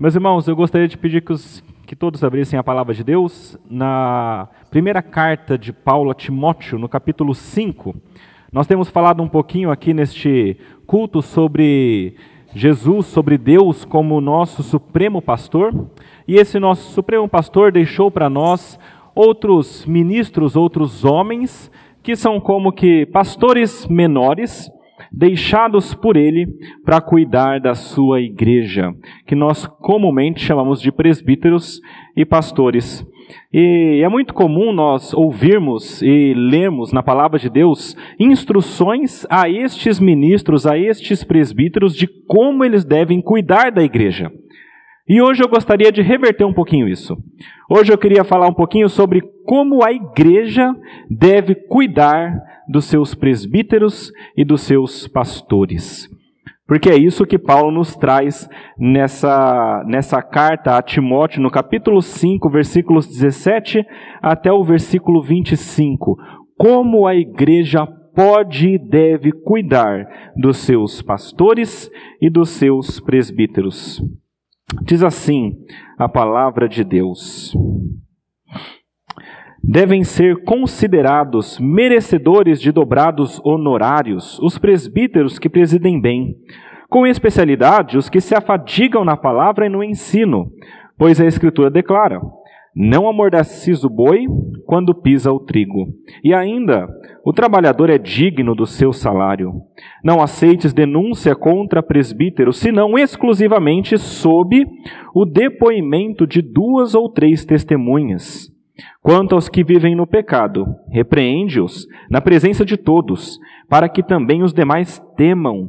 Meus irmãos, eu gostaria de pedir que, os, que todos abrissem a palavra de Deus na primeira carta de Paulo a Timóteo, no capítulo 5. Nós temos falado um pouquinho aqui neste culto sobre Jesus, sobre Deus como nosso supremo pastor, e esse nosso supremo pastor deixou para nós outros ministros, outros homens, que são como que pastores menores, deixados por ele para cuidar da sua igreja, que nós comumente chamamos de presbíteros e pastores. E é muito comum nós ouvirmos e lermos na palavra de Deus instruções a estes ministros, a estes presbíteros, de como eles devem cuidar da igreja. E hoje eu gostaria de reverter um pouquinho isso. Hoje eu queria falar um pouquinho sobre como a igreja deve cuidar dos seus presbíteros e dos seus pastores. Porque é isso que Paulo nos traz nessa, nessa carta a Timóteo, no capítulo 5, versículos 17 até o versículo 25. Como a igreja pode e deve cuidar dos seus pastores e dos seus presbíteros. Diz assim a palavra de Deus devem ser considerados merecedores de dobrados honorários os presbíteros que presidem bem, com especialidade os que se afadigam na palavra e no ensino, pois a Escritura declara: Não amordacis o boi quando pisa o trigo. E ainda, o trabalhador é digno do seu salário. Não aceites denúncia contra presbítero, senão exclusivamente sob o depoimento de duas ou três testemunhas Quanto aos que vivem no pecado, repreende-os na presença de todos, para que também os demais temam.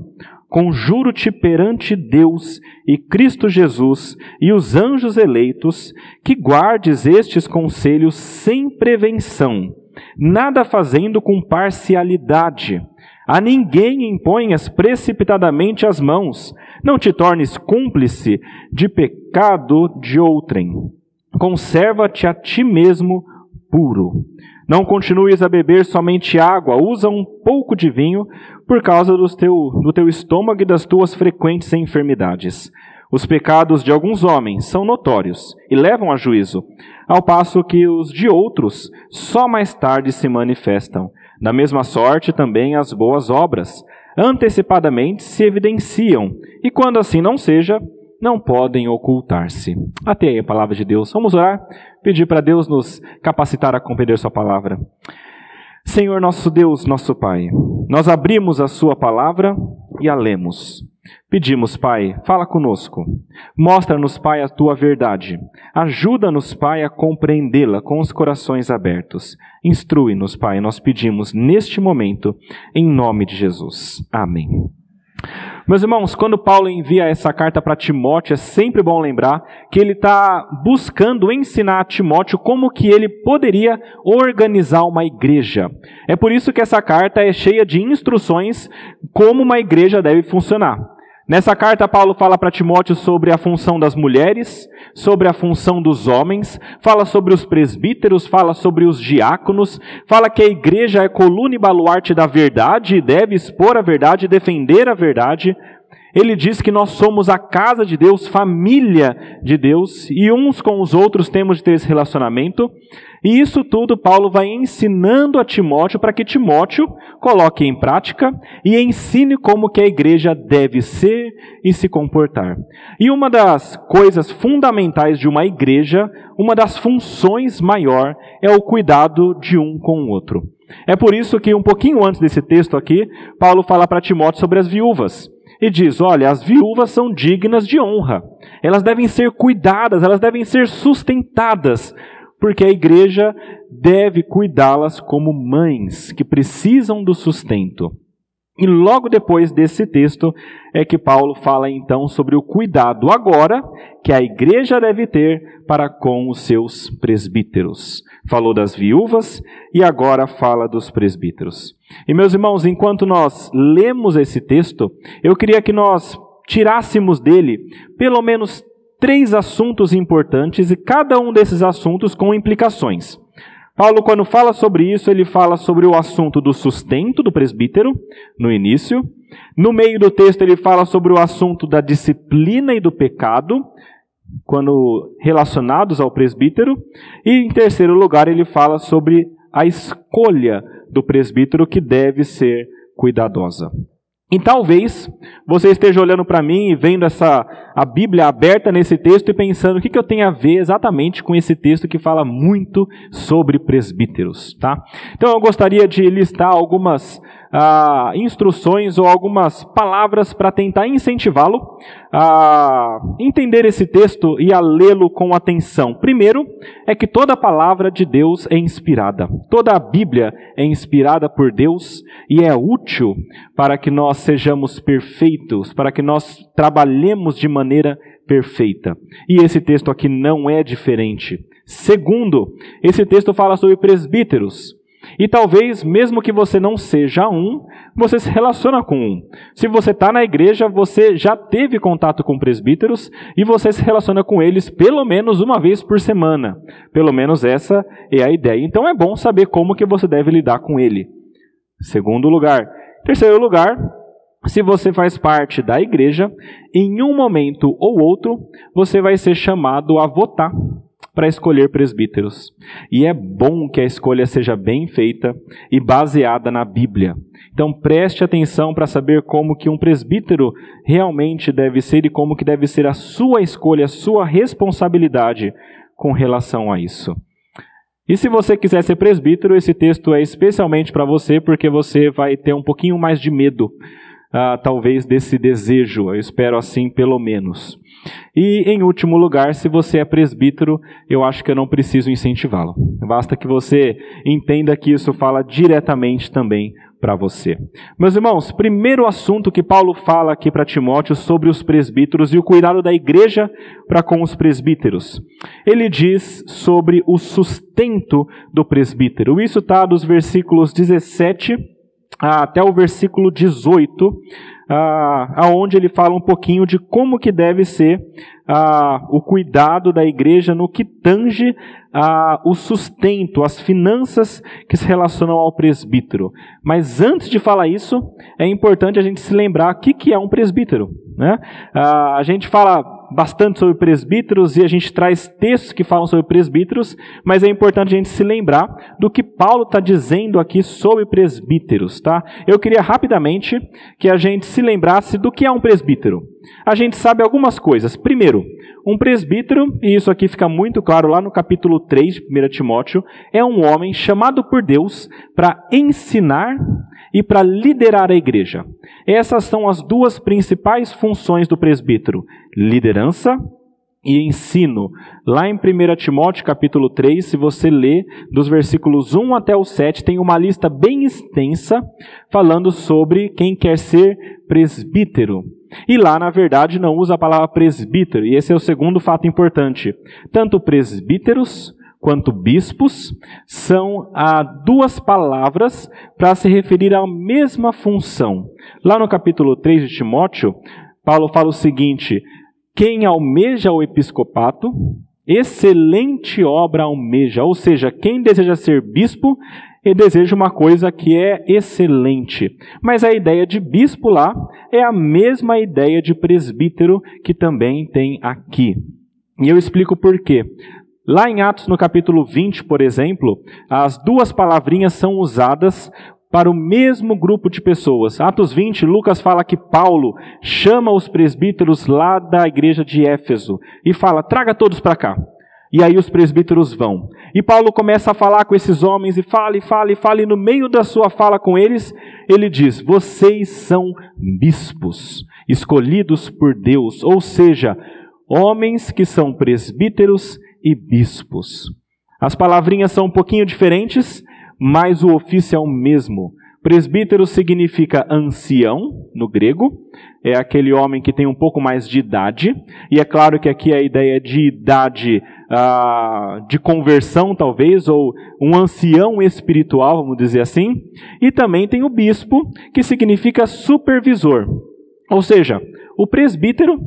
Conjuro-te perante Deus e Cristo Jesus e os anjos eleitos, que guardes estes conselhos sem prevenção, nada fazendo com parcialidade. A ninguém imponhas precipitadamente as mãos, não te tornes cúmplice de pecado de outrem Conserva-te a ti mesmo puro. Não continues a beber somente água, usa um pouco de vinho por causa do teu, do teu estômago e das tuas frequentes enfermidades. Os pecados de alguns homens são notórios e levam a juízo, ao passo que os de outros só mais tarde se manifestam. Da mesma sorte também as boas obras, antecipadamente se evidenciam, e quando assim não seja, não podem ocultar-se. Até aí a palavra de Deus. Vamos orar, pedir para Deus nos capacitar a compreender Sua palavra. Senhor nosso Deus, nosso Pai, nós abrimos a Sua palavra e a lemos. Pedimos, Pai, fala conosco. Mostra-nos, Pai, a tua verdade. Ajuda-nos, Pai, a compreendê-la com os corações abertos. Instrui-nos, Pai, nós pedimos neste momento, em nome de Jesus. Amém. Meus irmãos, quando Paulo envia essa carta para Timóteo, é sempre bom lembrar que ele está buscando ensinar a Timóteo como que ele poderia organizar uma igreja. É por isso que essa carta é cheia de instruções como uma igreja deve funcionar. Nessa carta, Paulo fala para Timóteo sobre a função das mulheres, sobre a função dos homens, fala sobre os presbíteros, fala sobre os diáconos, fala que a igreja é coluna e baluarte da verdade e deve expor a verdade, defender a verdade. Ele diz que nós somos a casa de Deus, família de Deus, e uns com os outros temos de ter esse relacionamento. E isso tudo Paulo vai ensinando a Timóteo para que Timóteo coloque em prática e ensine como que a igreja deve ser e se comportar. E uma das coisas fundamentais de uma igreja, uma das funções maior é o cuidado de um com o outro. É por isso que um pouquinho antes desse texto aqui, Paulo fala para Timóteo sobre as viúvas e diz: "Olha, as viúvas são dignas de honra. Elas devem ser cuidadas, elas devem ser sustentadas, porque a igreja deve cuidá-las como mães que precisam do sustento. E logo depois desse texto é que Paulo fala então sobre o cuidado agora que a igreja deve ter para com os seus presbíteros. Falou das viúvas e agora fala dos presbíteros. E meus irmãos, enquanto nós lemos esse texto, eu queria que nós tirássemos dele pelo menos três assuntos importantes e cada um desses assuntos com implicações. Paulo, quando fala sobre isso, ele fala sobre o assunto do sustento do presbítero, no início. No meio do texto, ele fala sobre o assunto da disciplina e do pecado. quando relacionados ao presbítero, e em terceiro lugar ele fala sobre a escolha do presbítero que deve ser cuidadosa. E talvez você esteja olhando para mim e vendo essa a Bíblia aberta nesse texto e pensando o que, que eu tenho a ver exatamente com esse texto que fala muito sobre presbíteros, tá? Então eu gostaria de listar algumas ah, instruções ou algumas palavras para tentar incentivá-lo a entender esse texto e a lê-lo com atenção. Primeiro, é que toda palavra de Deus é inspirada. Toda a Bíblia é inspirada por Deus e é útil para que nós sejamos perfeitos, para que nós trabalhemos de maneira perfeita. E esse texto aqui não é diferente. Segundo, esse texto fala sobre presbíteros. E talvez, mesmo que você não seja um, você se relaciona com um. Se você está na igreja, você já teve contato com presbíteros e você se relaciona com eles pelo menos uma vez por semana. Pelo menos essa é a ideia. Então é bom saber como que você deve lidar com ele. Segundo lugar. Terceiro lugar, se você faz parte da igreja, em um momento ou outro, você vai ser chamado a votar para escolher presbíteros. E é bom que a escolha seja bem feita e baseada na Bíblia. Então preste atenção para saber como que um presbítero realmente deve ser e como que deve ser a sua escolha, a sua responsabilidade com relação a isso. E se você quiser ser presbítero, esse texto é especialmente para você, porque você vai ter um pouquinho mais de medo, uh, talvez, desse desejo. Eu espero assim, pelo menos. E, em último lugar, se você é presbítero, eu acho que eu não preciso incentivá-lo. Basta que você entenda que isso fala diretamente também para você. Meus irmãos, primeiro assunto que Paulo fala aqui para Timóteo sobre os presbíteros e o cuidado da igreja para com os presbíteros. Ele diz sobre o sustento do presbítero. Isso está dos versículos 17 até o versículo 18, ah, aonde ele fala um pouquinho de como que deve ser ah, o cuidado da igreja no que tange ah, o sustento, as finanças que se relacionam ao presbítero. Mas antes de falar isso, é importante a gente se lembrar o que, que é um presbítero. Né? Ah, a gente fala bastante sobre presbíteros e a gente traz textos que falam sobre presbíteros, mas é importante a gente se lembrar do que Paulo está dizendo aqui sobre presbíteros. Tá? Eu queria rapidamente que a gente se lembrasse do que é um presbítero. A gente sabe algumas coisas. Primeiro, um presbítero, e isso aqui fica muito claro lá no capítulo 3 de 1 Timóteo, é um homem chamado por Deus para ensinar e para liderar a igreja. Essas são as duas principais funções do presbítero: liderança e ensino. Lá em 1 Timóteo capítulo 3, se você ler dos versículos 1 até o 7, tem uma lista bem extensa falando sobre quem quer ser presbítero. E lá, na verdade, não usa a palavra presbítero, e esse é o segundo fato importante. Tanto presbíteros quanto bispos são ah, duas palavras para se referir à mesma função. Lá no capítulo 3 de Timóteo, Paulo fala o seguinte: quem almeja o episcopato, excelente obra almeja, ou seja, quem deseja ser bispo e deseja uma coisa que é excelente. Mas a ideia de bispo lá é a mesma ideia de presbítero que também tem aqui. E eu explico por quê. Lá em Atos, no capítulo 20, por exemplo, as duas palavrinhas são usadas para o mesmo grupo de pessoas. Atos 20, Lucas fala que Paulo chama os presbíteros lá da igreja de Éfeso e fala: traga todos para cá. E aí os presbíteros vão. E Paulo começa a falar com esses homens e fala, e fala, e fala, e no meio da sua fala com eles, ele diz: Vocês são bispos, escolhidos por Deus, ou seja, homens que são presbíteros e bispos. As palavrinhas são um pouquinho diferentes, mas o ofício é o mesmo. Presbítero significa ancião, no grego, é aquele homem que tem um pouco mais de idade, e é claro que aqui a ideia de idade ah, de conversão, talvez, ou um ancião espiritual, vamos dizer assim, e também tem o bispo, que significa supervisor. Ou seja, o presbítero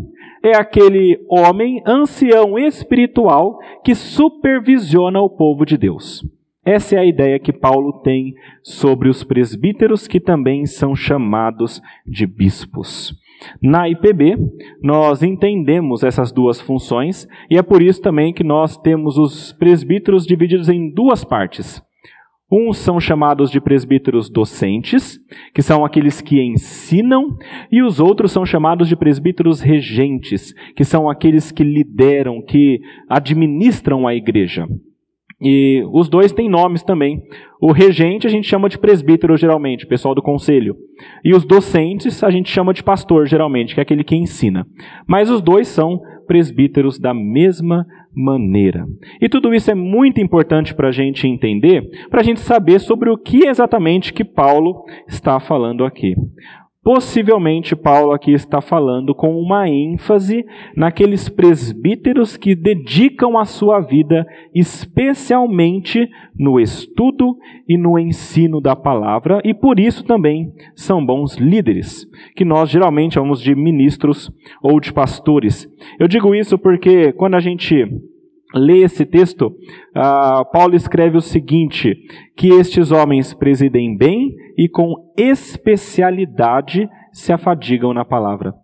é aquele homem ancião espiritual que supervisiona o povo de Deus. Essa é a ideia que Paulo tem sobre os presbíteros, que também são chamados de bispos. Na IPB, nós entendemos essas duas funções e é por isso também que nós temos os presbíteros divididos em duas partes. Uns são chamados de presbíteros docentes, que são aqueles que ensinam, e os outros são chamados de presbíteros regentes, que são aqueles que lideram, que administram a igreja. E os dois têm nomes também. O regente a gente chama de presbítero, geralmente, pessoal do conselho. E os docentes a gente chama de pastor, geralmente, que é aquele que ensina. Mas os dois são presbíteros da mesma maneira. E tudo isso é muito importante para a gente entender, para a gente saber sobre o que exatamente que Paulo está falando aqui. Possivelmente, Paulo aqui está falando com uma ênfase naqueles presbíteros que dedicam a sua vida especialmente no estudo e no ensino da palavra, e por isso também são bons líderes, que nós geralmente chamamos de ministros ou de pastores. Eu digo isso porque quando a gente lê esse texto, uh, Paulo escreve o seguinte: que estes homens presidem bem e com especialidade se afadigam na palavra.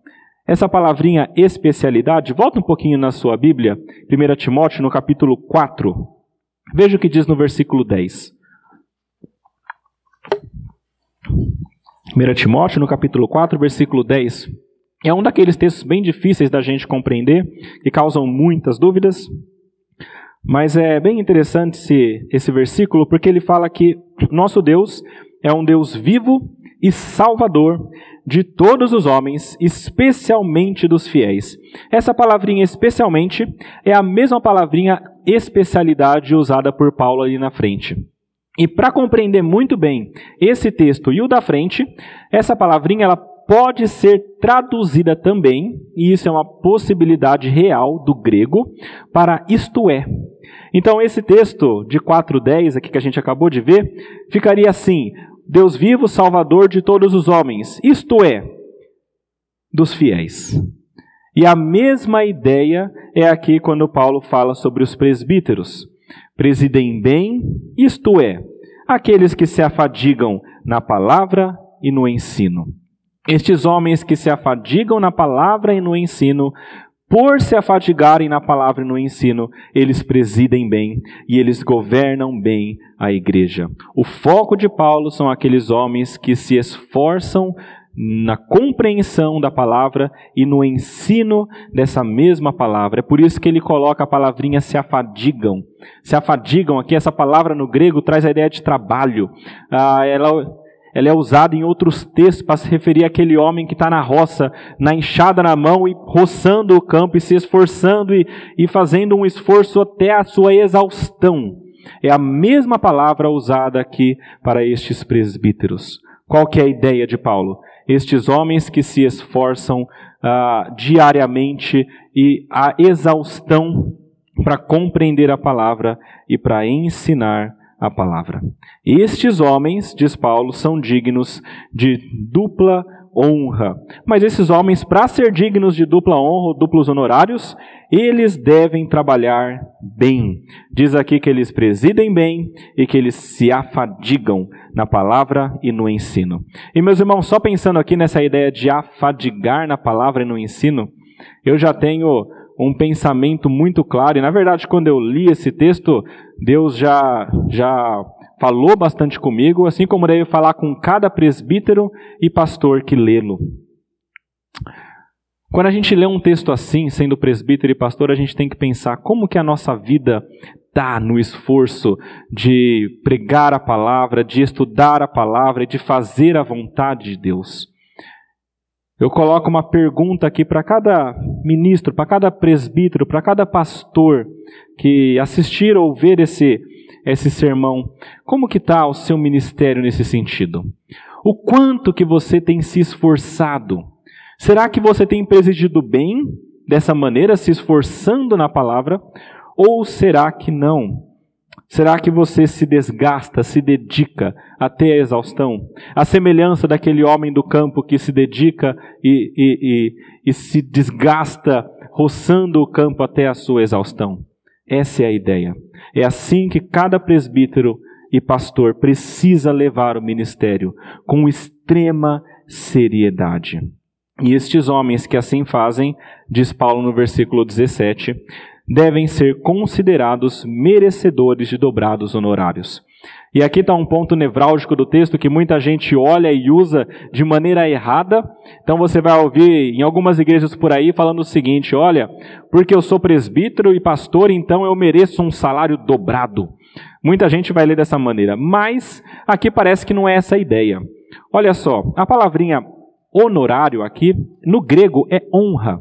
Essa palavrinha especialidade, volta um pouquinho na sua Bíblia, 1 Timóteo, no capítulo 4. Veja o que diz no versículo 10. 1 Timóteo, no capítulo 4, versículo 10. É um daqueles textos bem difíceis da gente compreender, que causam muitas dúvidas. Mas é bem interessante esse, esse versículo, porque ele fala que nosso Deus é um Deus vivo e salvador de todos os homens, especialmente dos fiéis. Essa palavrinha especialmente é a mesma palavrinha especialidade usada por Paulo ali na frente. E para compreender muito bem esse texto e o da frente, essa palavrinha ela pode ser traduzida também, e isso é uma possibilidade real do grego, para isto é. Então, esse texto de 4,10 aqui que a gente acabou de ver, ficaria assim: Deus vivo, Salvador de todos os homens, isto é, dos fiéis. E a mesma ideia é aqui quando Paulo fala sobre os presbíteros. Presidem bem, isto é, aqueles que se afadigam na palavra e no ensino. Estes homens que se afadigam na palavra e no ensino, por se afadigarem na palavra e no ensino, eles presidem bem e eles governam bem a igreja. O foco de Paulo são aqueles homens que se esforçam na compreensão da palavra e no ensino dessa mesma palavra. É por isso que ele coloca a palavrinha se afadigam. Se afadigam, aqui essa palavra no grego traz a ideia de trabalho. Ah, ela ela é usada em outros textos para se referir àquele homem que está na roça, na enxada na mão e roçando o campo e se esforçando e, e fazendo um esforço até a sua exaustão. É a mesma palavra usada aqui para estes presbíteros. Qual que é a ideia de Paulo? Estes homens que se esforçam ah, diariamente e a exaustão para compreender a palavra e para ensinar a palavra. Estes homens, diz Paulo, são dignos de dupla honra. Mas esses homens, para ser dignos de dupla honra ou duplos honorários, eles devem trabalhar bem. Diz aqui que eles presidem bem e que eles se afadigam na palavra e no ensino. E meus irmãos, só pensando aqui nessa ideia de afadigar na palavra e no ensino, eu já tenho um pensamento muito claro. E na verdade, quando eu li esse texto, Deus já já falou bastante comigo, assim como deve falar com cada presbítero e pastor que lê-lo. Quando a gente lê um texto assim, sendo presbítero e pastor, a gente tem que pensar como que a nossa vida está no esforço de pregar a palavra, de estudar a palavra e de fazer a vontade de Deus. Eu coloco uma pergunta aqui para cada ministro, para cada presbítero, para cada pastor que assistir ou ver esse, esse sermão. Como que está o seu ministério nesse sentido? O quanto que você tem se esforçado? Será que você tem presidido bem dessa maneira, se esforçando na palavra? Ou será que não? Será que você se desgasta, se dedica até a exaustão? A semelhança daquele homem do campo que se dedica e, e, e, e se desgasta roçando o campo até a sua exaustão. Essa é a ideia. É assim que cada presbítero e pastor precisa levar o ministério, com extrema seriedade. E estes homens que assim fazem, diz Paulo no versículo 17, devem ser considerados merecedores de dobrados honorários. E aqui está um ponto nevrálgico do texto que muita gente olha e usa de maneira errada. Então você vai ouvir em algumas igrejas por aí falando o seguinte: olha, porque eu sou presbítero e pastor, então eu mereço um salário dobrado. Muita gente vai ler dessa maneira, mas aqui parece que não é essa a ideia. Olha só, a palavrinha honorário aqui, no grego, é honra.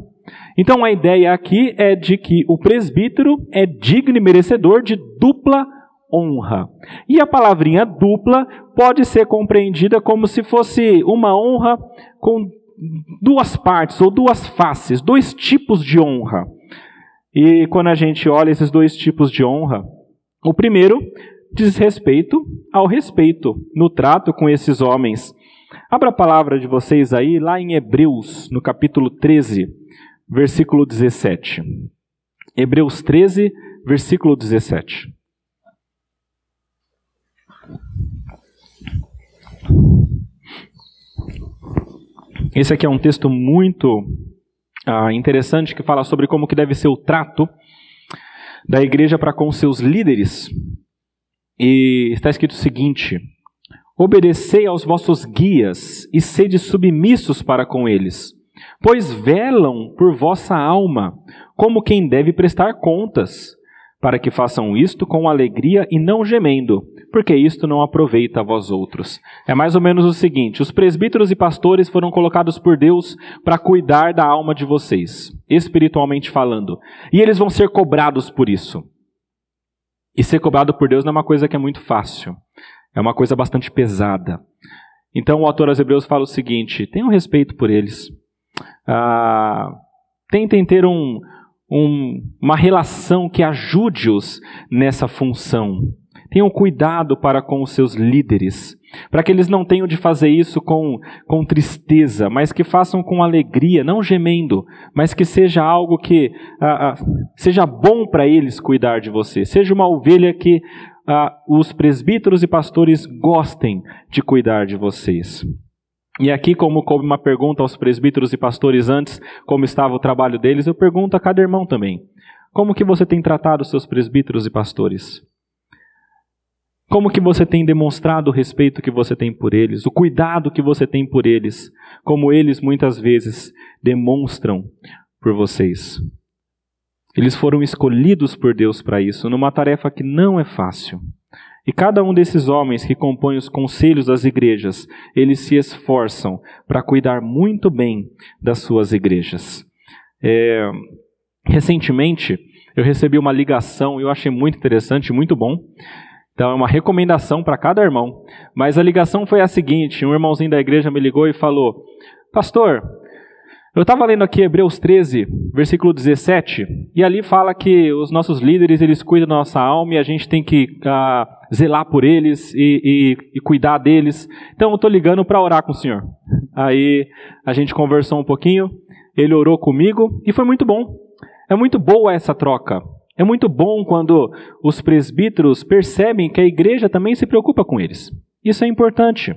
Então a ideia aqui é de que o presbítero é digno e merecedor de dupla honra. E a palavrinha dupla pode ser compreendida como se fosse uma honra com duas partes ou duas faces, dois tipos de honra. E quando a gente olha esses dois tipos de honra, o primeiro diz respeito ao respeito no trato com esses homens. Abra a palavra de vocês aí, lá em Hebreus, no capítulo 13, versículo 17. Hebreus 13, versículo 17. Esse aqui é um texto muito ah, interessante que fala sobre como que deve ser o trato da igreja para com seus líderes. E está escrito o seguinte: Obedecei aos vossos guias e sede submissos para com eles, pois velam por vossa alma, como quem deve prestar contas, para que façam isto com alegria e não gemendo, porque isto não aproveita a vós outros. É mais ou menos o seguinte: os presbíteros e pastores foram colocados por Deus para cuidar da alma de vocês, espiritualmente falando, e eles vão ser cobrados por isso. E ser cobrado por Deus não é uma coisa que é muito fácil, é uma coisa bastante pesada. Então o autor aos Hebreus fala o seguinte: tenham respeito por eles, ah, tentem ter um, um, uma relação que ajude-os nessa função. Tenham cuidado para com os seus líderes, para que eles não tenham de fazer isso com, com tristeza, mas que façam com alegria, não gemendo, mas que seja algo que ah, ah, seja bom para eles cuidar de você, seja uma ovelha que ah, os presbíteros e pastores gostem de cuidar de vocês. E aqui, como coube uma pergunta aos presbíteros e pastores antes, como estava o trabalho deles, eu pergunto a cada irmão também. Como que você tem tratado os seus presbíteros e pastores? Como que você tem demonstrado o respeito que você tem por eles, o cuidado que você tem por eles, como eles muitas vezes demonstram por vocês? Eles foram escolhidos por Deus para isso, numa tarefa que não é fácil. E cada um desses homens que compõem os conselhos das igrejas, eles se esforçam para cuidar muito bem das suas igrejas. É, recentemente, eu recebi uma ligação eu achei muito interessante, muito bom. Então, é uma recomendação para cada irmão. Mas a ligação foi a seguinte: um irmãozinho da igreja me ligou e falou: Pastor, eu estava lendo aqui Hebreus 13, versículo 17, e ali fala que os nossos líderes eles cuidam da nossa alma e a gente tem que uh, zelar por eles e, e, e cuidar deles. Então eu estou ligando para orar com o Senhor. Aí a gente conversou um pouquinho, ele orou comigo e foi muito bom. É muito boa essa troca. É muito bom quando os presbíteros percebem que a igreja também se preocupa com eles. Isso é importante.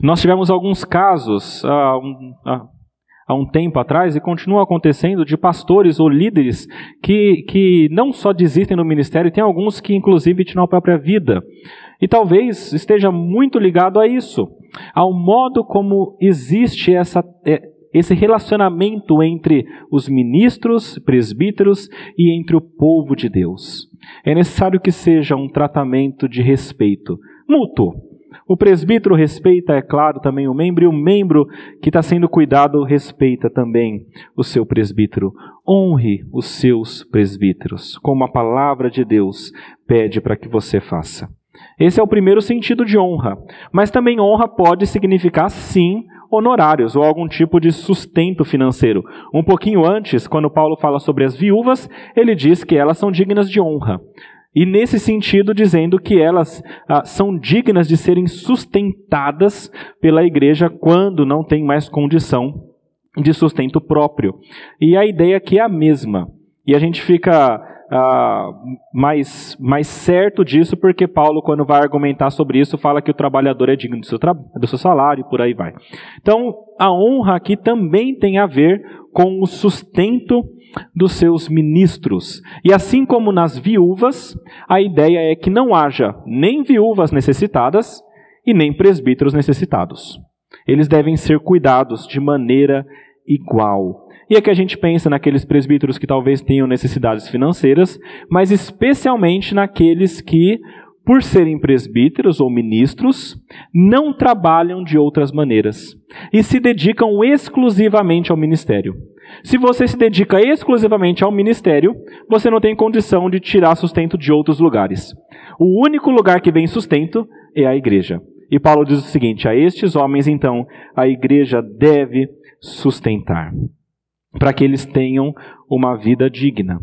Nós tivemos alguns casos, uh, um, uh, há um tempo atrás e continua acontecendo de pastores ou líderes que, que não só desistem do ministério, tem alguns que inclusive tiram a própria vida. E talvez esteja muito ligado a isso, ao modo como existe essa, é, esse relacionamento entre os ministros, presbíteros e entre o povo de Deus. É necessário que seja um tratamento de respeito mútuo o presbítero respeita, é claro, também o membro, e o membro que está sendo cuidado respeita também o seu presbítero. Honre os seus presbíteros, como a palavra de Deus pede para que você faça. Esse é o primeiro sentido de honra. Mas também honra pode significar, sim, honorários ou algum tipo de sustento financeiro. Um pouquinho antes, quando Paulo fala sobre as viúvas, ele diz que elas são dignas de honra. E nesse sentido, dizendo que elas ah, são dignas de serem sustentadas pela igreja quando não tem mais condição de sustento próprio. E a ideia aqui é a mesma. E a gente fica ah, mais, mais certo disso, porque Paulo, quando vai argumentar sobre isso, fala que o trabalhador é digno do seu, do seu salário e por aí vai. Então, a honra aqui também tem a ver com o sustento dos seus ministros. E assim como nas viúvas, a ideia é que não haja nem viúvas necessitadas e nem presbíteros necessitados. Eles devem ser cuidados de maneira igual. E aqui a gente pensa naqueles presbíteros que talvez tenham necessidades financeiras, mas especialmente naqueles que, por serem presbíteros ou ministros, não trabalham de outras maneiras e se dedicam exclusivamente ao ministério. Se você se dedica exclusivamente ao ministério, você não tem condição de tirar sustento de outros lugares. O único lugar que vem sustento é a igreja. E Paulo diz o seguinte: a estes homens, então, a igreja deve sustentar, para que eles tenham uma vida digna.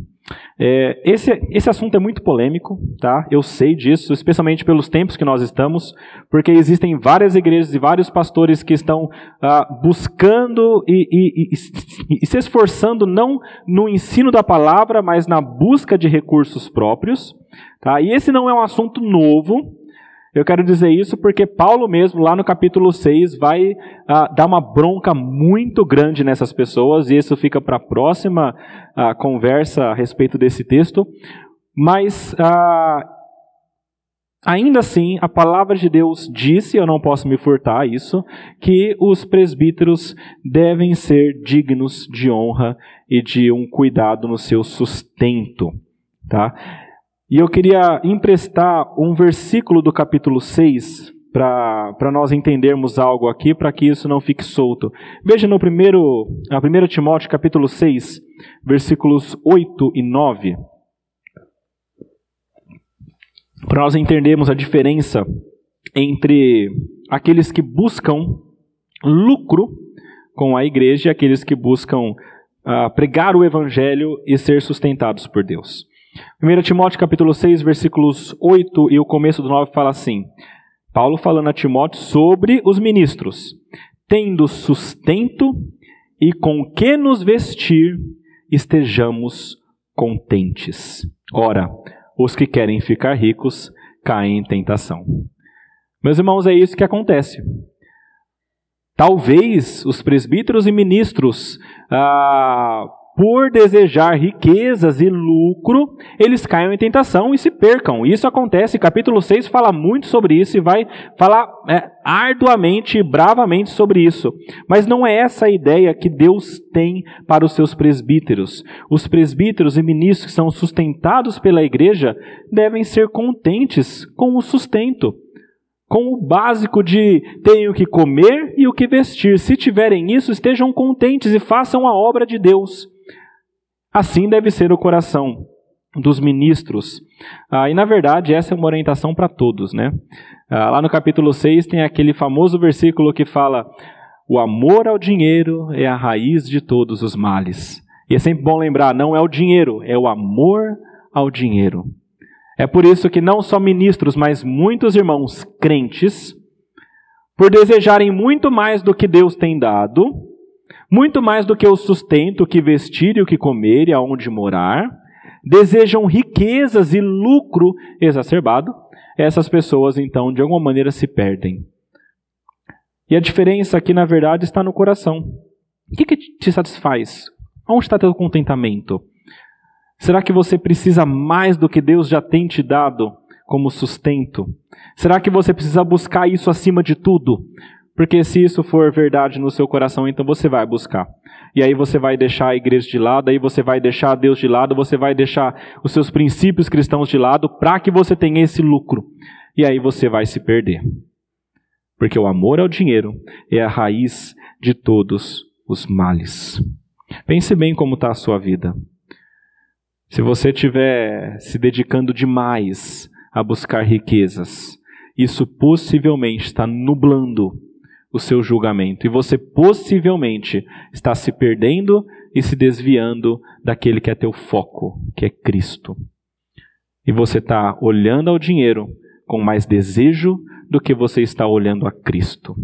É, esse, esse assunto é muito polêmico, tá? Eu sei disso, especialmente pelos tempos que nós estamos, porque existem várias igrejas e vários pastores que estão ah, buscando e, e, e, e se esforçando não no ensino da palavra, mas na busca de recursos próprios. Tá? E esse não é um assunto novo, eu quero dizer isso porque Paulo mesmo, lá no capítulo 6, vai ah, dar uma bronca muito grande nessas pessoas, e isso fica para a próxima ah, conversa a respeito desse texto. Mas, ah, ainda assim, a palavra de Deus disse, eu não posso me furtar isso, que os presbíteros devem ser dignos de honra e de um cuidado no seu sustento. Tá? E eu queria emprestar um versículo do capítulo 6 para nós entendermos algo aqui, para que isso não fique solto. Veja no primeiro, a 1 Timóteo capítulo 6, versículos 8 e 9. Para nós entendermos a diferença entre aqueles que buscam lucro com a igreja e aqueles que buscam uh, pregar o evangelho e ser sustentados por Deus. 1 Timóteo capítulo 6, versículos 8 e o começo do 9 fala assim: Paulo falando a Timóteo sobre os ministros, tendo sustento e com que nos vestir, estejamos contentes. Ora, os que querem ficar ricos caem em tentação. Meus irmãos, é isso que acontece. Talvez os presbíteros e ministros ah, por desejar riquezas e lucro, eles caiam em tentação e se percam. Isso acontece, capítulo 6 fala muito sobre isso e vai falar é, arduamente e bravamente sobre isso. Mas não é essa a ideia que Deus tem para os seus presbíteros. Os presbíteros e ministros que são sustentados pela igreja devem ser contentes com o sustento com o básico de tenho o que comer e o que vestir. Se tiverem isso, estejam contentes e façam a obra de Deus. Assim deve ser o coração dos ministros. Ah, e na verdade, essa é uma orientação para todos, né? Ah, lá no capítulo 6 tem aquele famoso versículo que fala: O amor ao dinheiro é a raiz de todos os males. E é sempre bom lembrar: não é o dinheiro, é o amor ao dinheiro. É por isso que não só ministros, mas muitos irmãos crentes, por desejarem muito mais do que Deus tem dado, muito mais do que o sustento, o que vestir e o que comer e aonde morar, desejam riquezas e lucro exacerbado, essas pessoas então de alguma maneira se perdem. E a diferença aqui na verdade está no coração. O que, que te satisfaz? Onde está teu contentamento? Será que você precisa mais do que Deus já tem te dado como sustento? Será que você precisa buscar isso acima de tudo? Porque se isso for verdade no seu coração, então você vai buscar. E aí você vai deixar a igreja de lado, aí você vai deixar Deus de lado, você vai deixar os seus princípios cristãos de lado para que você tenha esse lucro. E aí você vai se perder. Porque o amor ao dinheiro é a raiz de todos os males. Pense bem como está a sua vida. Se você estiver se dedicando demais a buscar riquezas, isso possivelmente está nublando o seu julgamento. E você possivelmente está se perdendo e se desviando daquele que é teu foco, que é Cristo. E você está olhando ao dinheiro com mais desejo do que você está olhando a Cristo.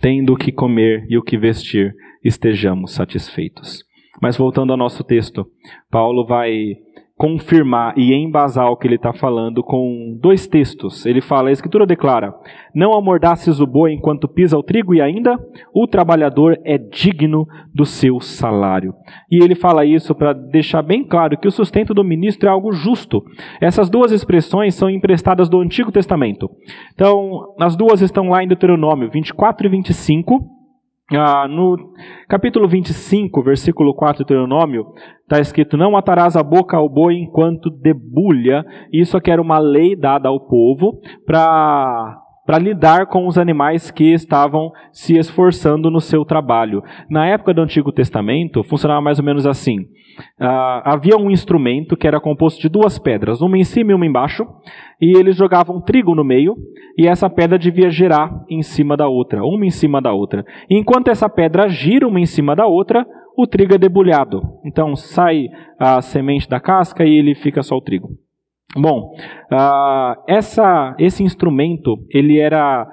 Tendo o que comer e o que vestir, estejamos satisfeitos. Mas voltando ao nosso texto, Paulo vai confirmar e embasar o que ele está falando com dois textos. Ele fala: a Escritura declara: Não amordaces o boi enquanto pisa o trigo, e ainda o trabalhador é digno do seu salário. E ele fala isso para deixar bem claro que o sustento do ministro é algo justo. Essas duas expressões são emprestadas do Antigo Testamento. Então, as duas estão lá em Deuteronômio 24 e 25. Ah, no capítulo 25, versículo 4 do Deuteronômio, está escrito: Não atarás a boca ao boi enquanto debulha. Isso aqui era uma lei dada ao povo para para lidar com os animais que estavam se esforçando no seu trabalho. Na época do Antigo Testamento, funcionava mais ou menos assim: uh, havia um instrumento que era composto de duas pedras, uma em cima e uma embaixo, e eles jogavam trigo no meio, e essa pedra devia girar em cima da outra, uma em cima da outra. E enquanto essa pedra gira uma em cima da outra, o trigo é debulhado. Então sai a semente da casca e ele fica só o trigo. Bom, uh, essa, esse instrumento ele era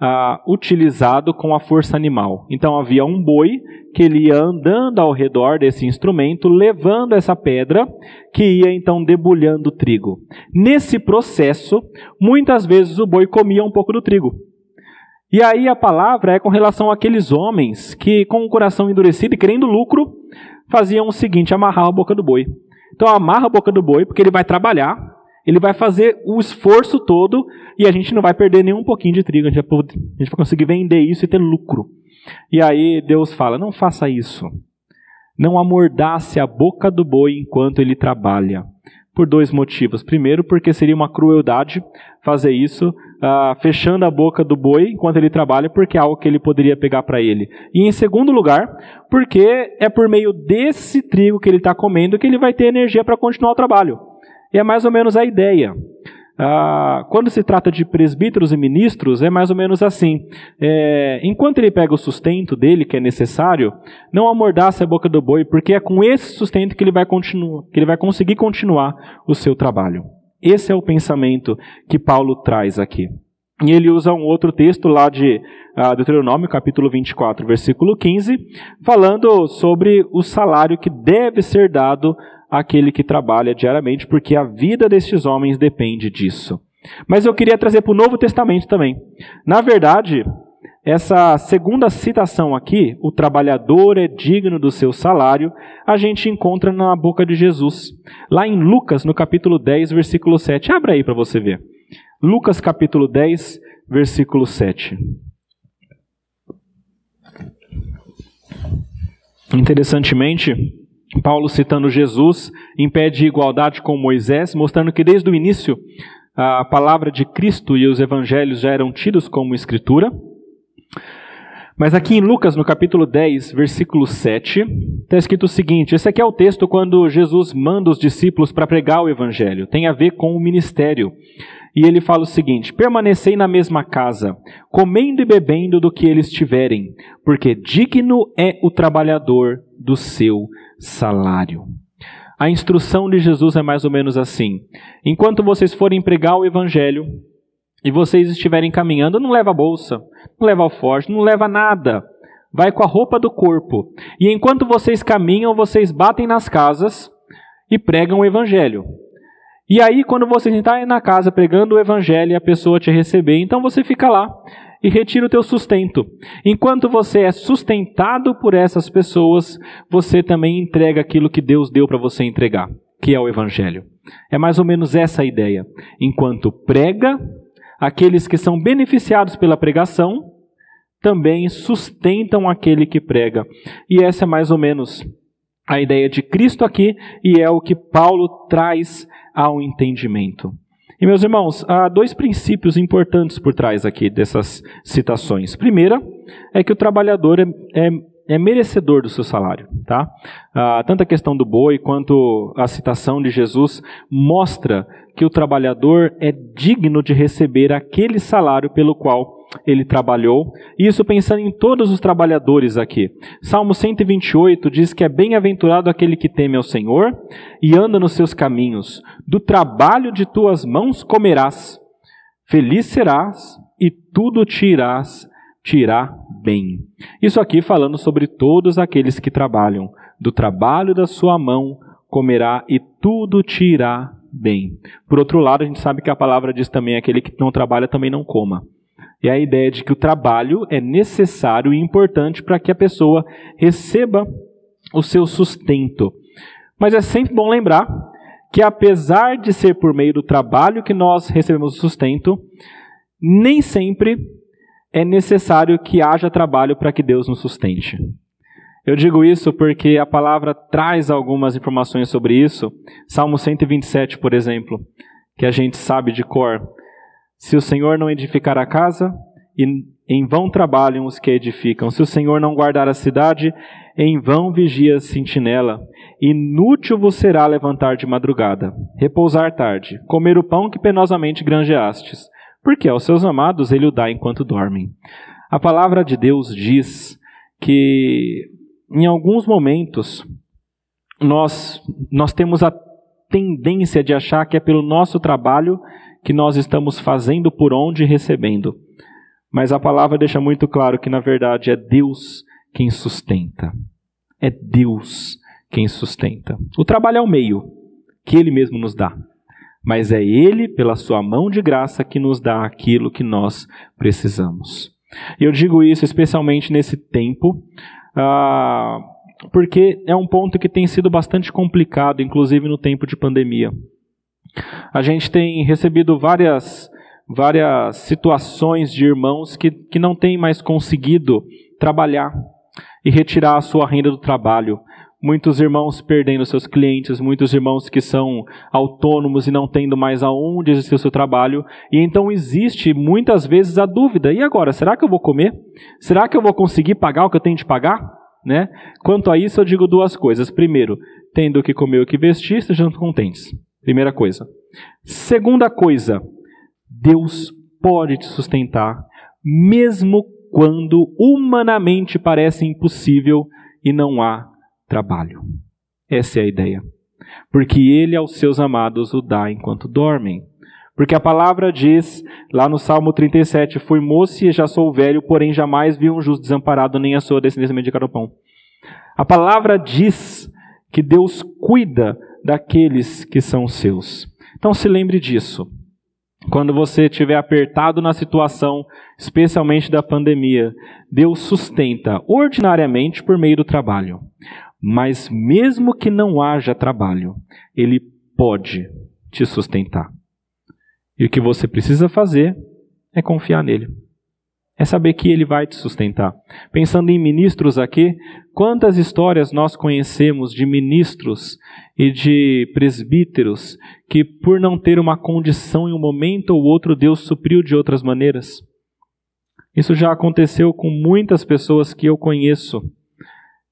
uh, utilizado com a força animal. Então havia um boi que ele ia andando ao redor desse instrumento, levando essa pedra que ia então debulhando o trigo. Nesse processo, muitas vezes o boi comia um pouco do trigo. E aí a palavra é com relação àqueles homens que, com o coração endurecido e querendo lucro, faziam o seguinte: amarrar a boca do boi. Então amarra a boca do boi, porque ele vai trabalhar, ele vai fazer o esforço todo e a gente não vai perder nem um pouquinho de trigo, a gente vai, a gente vai conseguir vender isso e ter lucro. E aí Deus fala: não faça isso. Não amordace a boca do boi enquanto ele trabalha. Por dois motivos. Primeiro, porque seria uma crueldade fazer isso, uh, fechando a boca do boi enquanto ele trabalha, porque é algo que ele poderia pegar para ele. E em segundo lugar, porque é por meio desse trigo que ele está comendo que ele vai ter energia para continuar o trabalho. E é mais ou menos a ideia. Ah, quando se trata de presbíteros e ministros, é mais ou menos assim. É, enquanto ele pega o sustento dele, que é necessário, não amordaça a boca do boi, porque é com esse sustento que ele vai, continuar, que ele vai conseguir continuar o seu trabalho. Esse é o pensamento que Paulo traz aqui. E ele usa um outro texto lá de uh, Deuteronômio, capítulo 24, versículo 15, falando sobre o salário que deve ser dado àquele que trabalha diariamente, porque a vida destes homens depende disso. Mas eu queria trazer para o Novo Testamento também. Na verdade, essa segunda citação aqui, o trabalhador é digno do seu salário, a gente encontra na boca de Jesus. Lá em Lucas, no capítulo 10, versículo 7. Abra aí para você ver. Lucas capítulo 10, versículo 7. Interessantemente, Paulo citando Jesus impede igualdade com Moisés, mostrando que desde o início a palavra de Cristo e os evangelhos já eram tidos como escritura. Mas aqui em Lucas, no capítulo 10, versículo 7, está escrito o seguinte: esse aqui é o texto quando Jesus manda os discípulos para pregar o evangelho, tem a ver com o ministério. E ele fala o seguinte: permanecei na mesma casa, comendo e bebendo do que eles tiverem, porque digno é o trabalhador do seu salário. A instrução de Jesus é mais ou menos assim: enquanto vocês forem pregar o evangelho e vocês estiverem caminhando, não leva bolsa, não leva alforje, não leva nada. Vai com a roupa do corpo. E enquanto vocês caminham, vocês batem nas casas e pregam o evangelho. E aí, quando você entrar na casa pregando o evangelho e a pessoa te receber, então você fica lá e retira o teu sustento. Enquanto você é sustentado por essas pessoas, você também entrega aquilo que Deus deu para você entregar, que é o evangelho. É mais ou menos essa a ideia. Enquanto prega, aqueles que são beneficiados pela pregação também sustentam aquele que prega. E essa é mais ou menos a ideia de Cristo aqui e é o que Paulo traz ao entendimento. E, meus irmãos, há dois princípios importantes por trás aqui dessas citações. Primeira é que o trabalhador é, é, é merecedor do seu salário. Tá? Ah, tanto a questão do boi quanto a citação de Jesus mostra que o trabalhador é digno de receber aquele salário pelo qual ele trabalhou. Isso pensando em todos os trabalhadores aqui. Salmo 128 diz que é bem-aventurado aquele que teme ao Senhor e anda nos seus caminhos. Do trabalho de tuas mãos comerás. Feliz serás e tudo te irás, bem. Isso aqui falando sobre todos aqueles que trabalham. Do trabalho da sua mão comerá e tudo te irá bem. Por outro lado, a gente sabe que a palavra diz também: aquele que não trabalha também não coma. É a ideia de que o trabalho é necessário e importante para que a pessoa receba o seu sustento. Mas é sempre bom lembrar que, apesar de ser por meio do trabalho que nós recebemos o sustento, nem sempre é necessário que haja trabalho para que Deus nos sustente. Eu digo isso porque a palavra traz algumas informações sobre isso. Salmo 127, por exemplo, que a gente sabe de cor. Se o Senhor não edificar a casa, em vão trabalham os que edificam. Se o Senhor não guardar a cidade, em vão vigia a sentinela. Inútil vos será levantar de madrugada, repousar tarde, comer o pão que penosamente granjeastes, porque aos seus amados ele o dá enquanto dormem. A palavra de Deus diz que em alguns momentos, nós, nós temos a tendência de achar que é pelo nosso trabalho que nós estamos fazendo por onde recebendo. Mas a palavra deixa muito claro que, na verdade, é Deus quem sustenta. É Deus quem sustenta. O trabalho é o meio que Ele mesmo nos dá. Mas é Ele, pela Sua mão de graça, que nos dá aquilo que nós precisamos. E eu digo isso especialmente nesse tempo ah, porque é um ponto que tem sido bastante complicado, inclusive no tempo de pandemia. A gente tem recebido várias, várias situações de irmãos que, que não têm mais conseguido trabalhar e retirar a sua renda do trabalho. Muitos irmãos perdendo seus clientes, muitos irmãos que são autônomos e não tendo mais aonde exercer o seu trabalho. E então existe muitas vezes a dúvida: e agora? Será que eu vou comer? Será que eu vou conseguir pagar o que eu tenho de pagar? Né? Quanto a isso, eu digo duas coisas. Primeiro, tendo o que comer o que vestir, estejam contentes. Primeira coisa. Segunda coisa, Deus pode te sustentar, mesmo quando humanamente parece impossível e não há trabalho. Essa é a ideia. Porque ele aos seus amados o dá enquanto dormem. Porque a palavra diz, lá no Salmo 37, Fui moço e já sou velho, porém jamais vi um justo desamparado, nem a sua descendência medicar o pão. A palavra diz que Deus cuida daqueles que são seus. Então se lembre disso. Quando você estiver apertado na situação, especialmente da pandemia, Deus sustenta ordinariamente por meio do trabalho. Mas mesmo que não haja trabalho, ele pode te sustentar. E o que você precisa fazer é confiar nele. É saber que ele vai te sustentar. Pensando em ministros aqui, quantas histórias nós conhecemos de ministros e de presbíteros que, por não ter uma condição em um momento ou outro, Deus supriu de outras maneiras? Isso já aconteceu com muitas pessoas que eu conheço.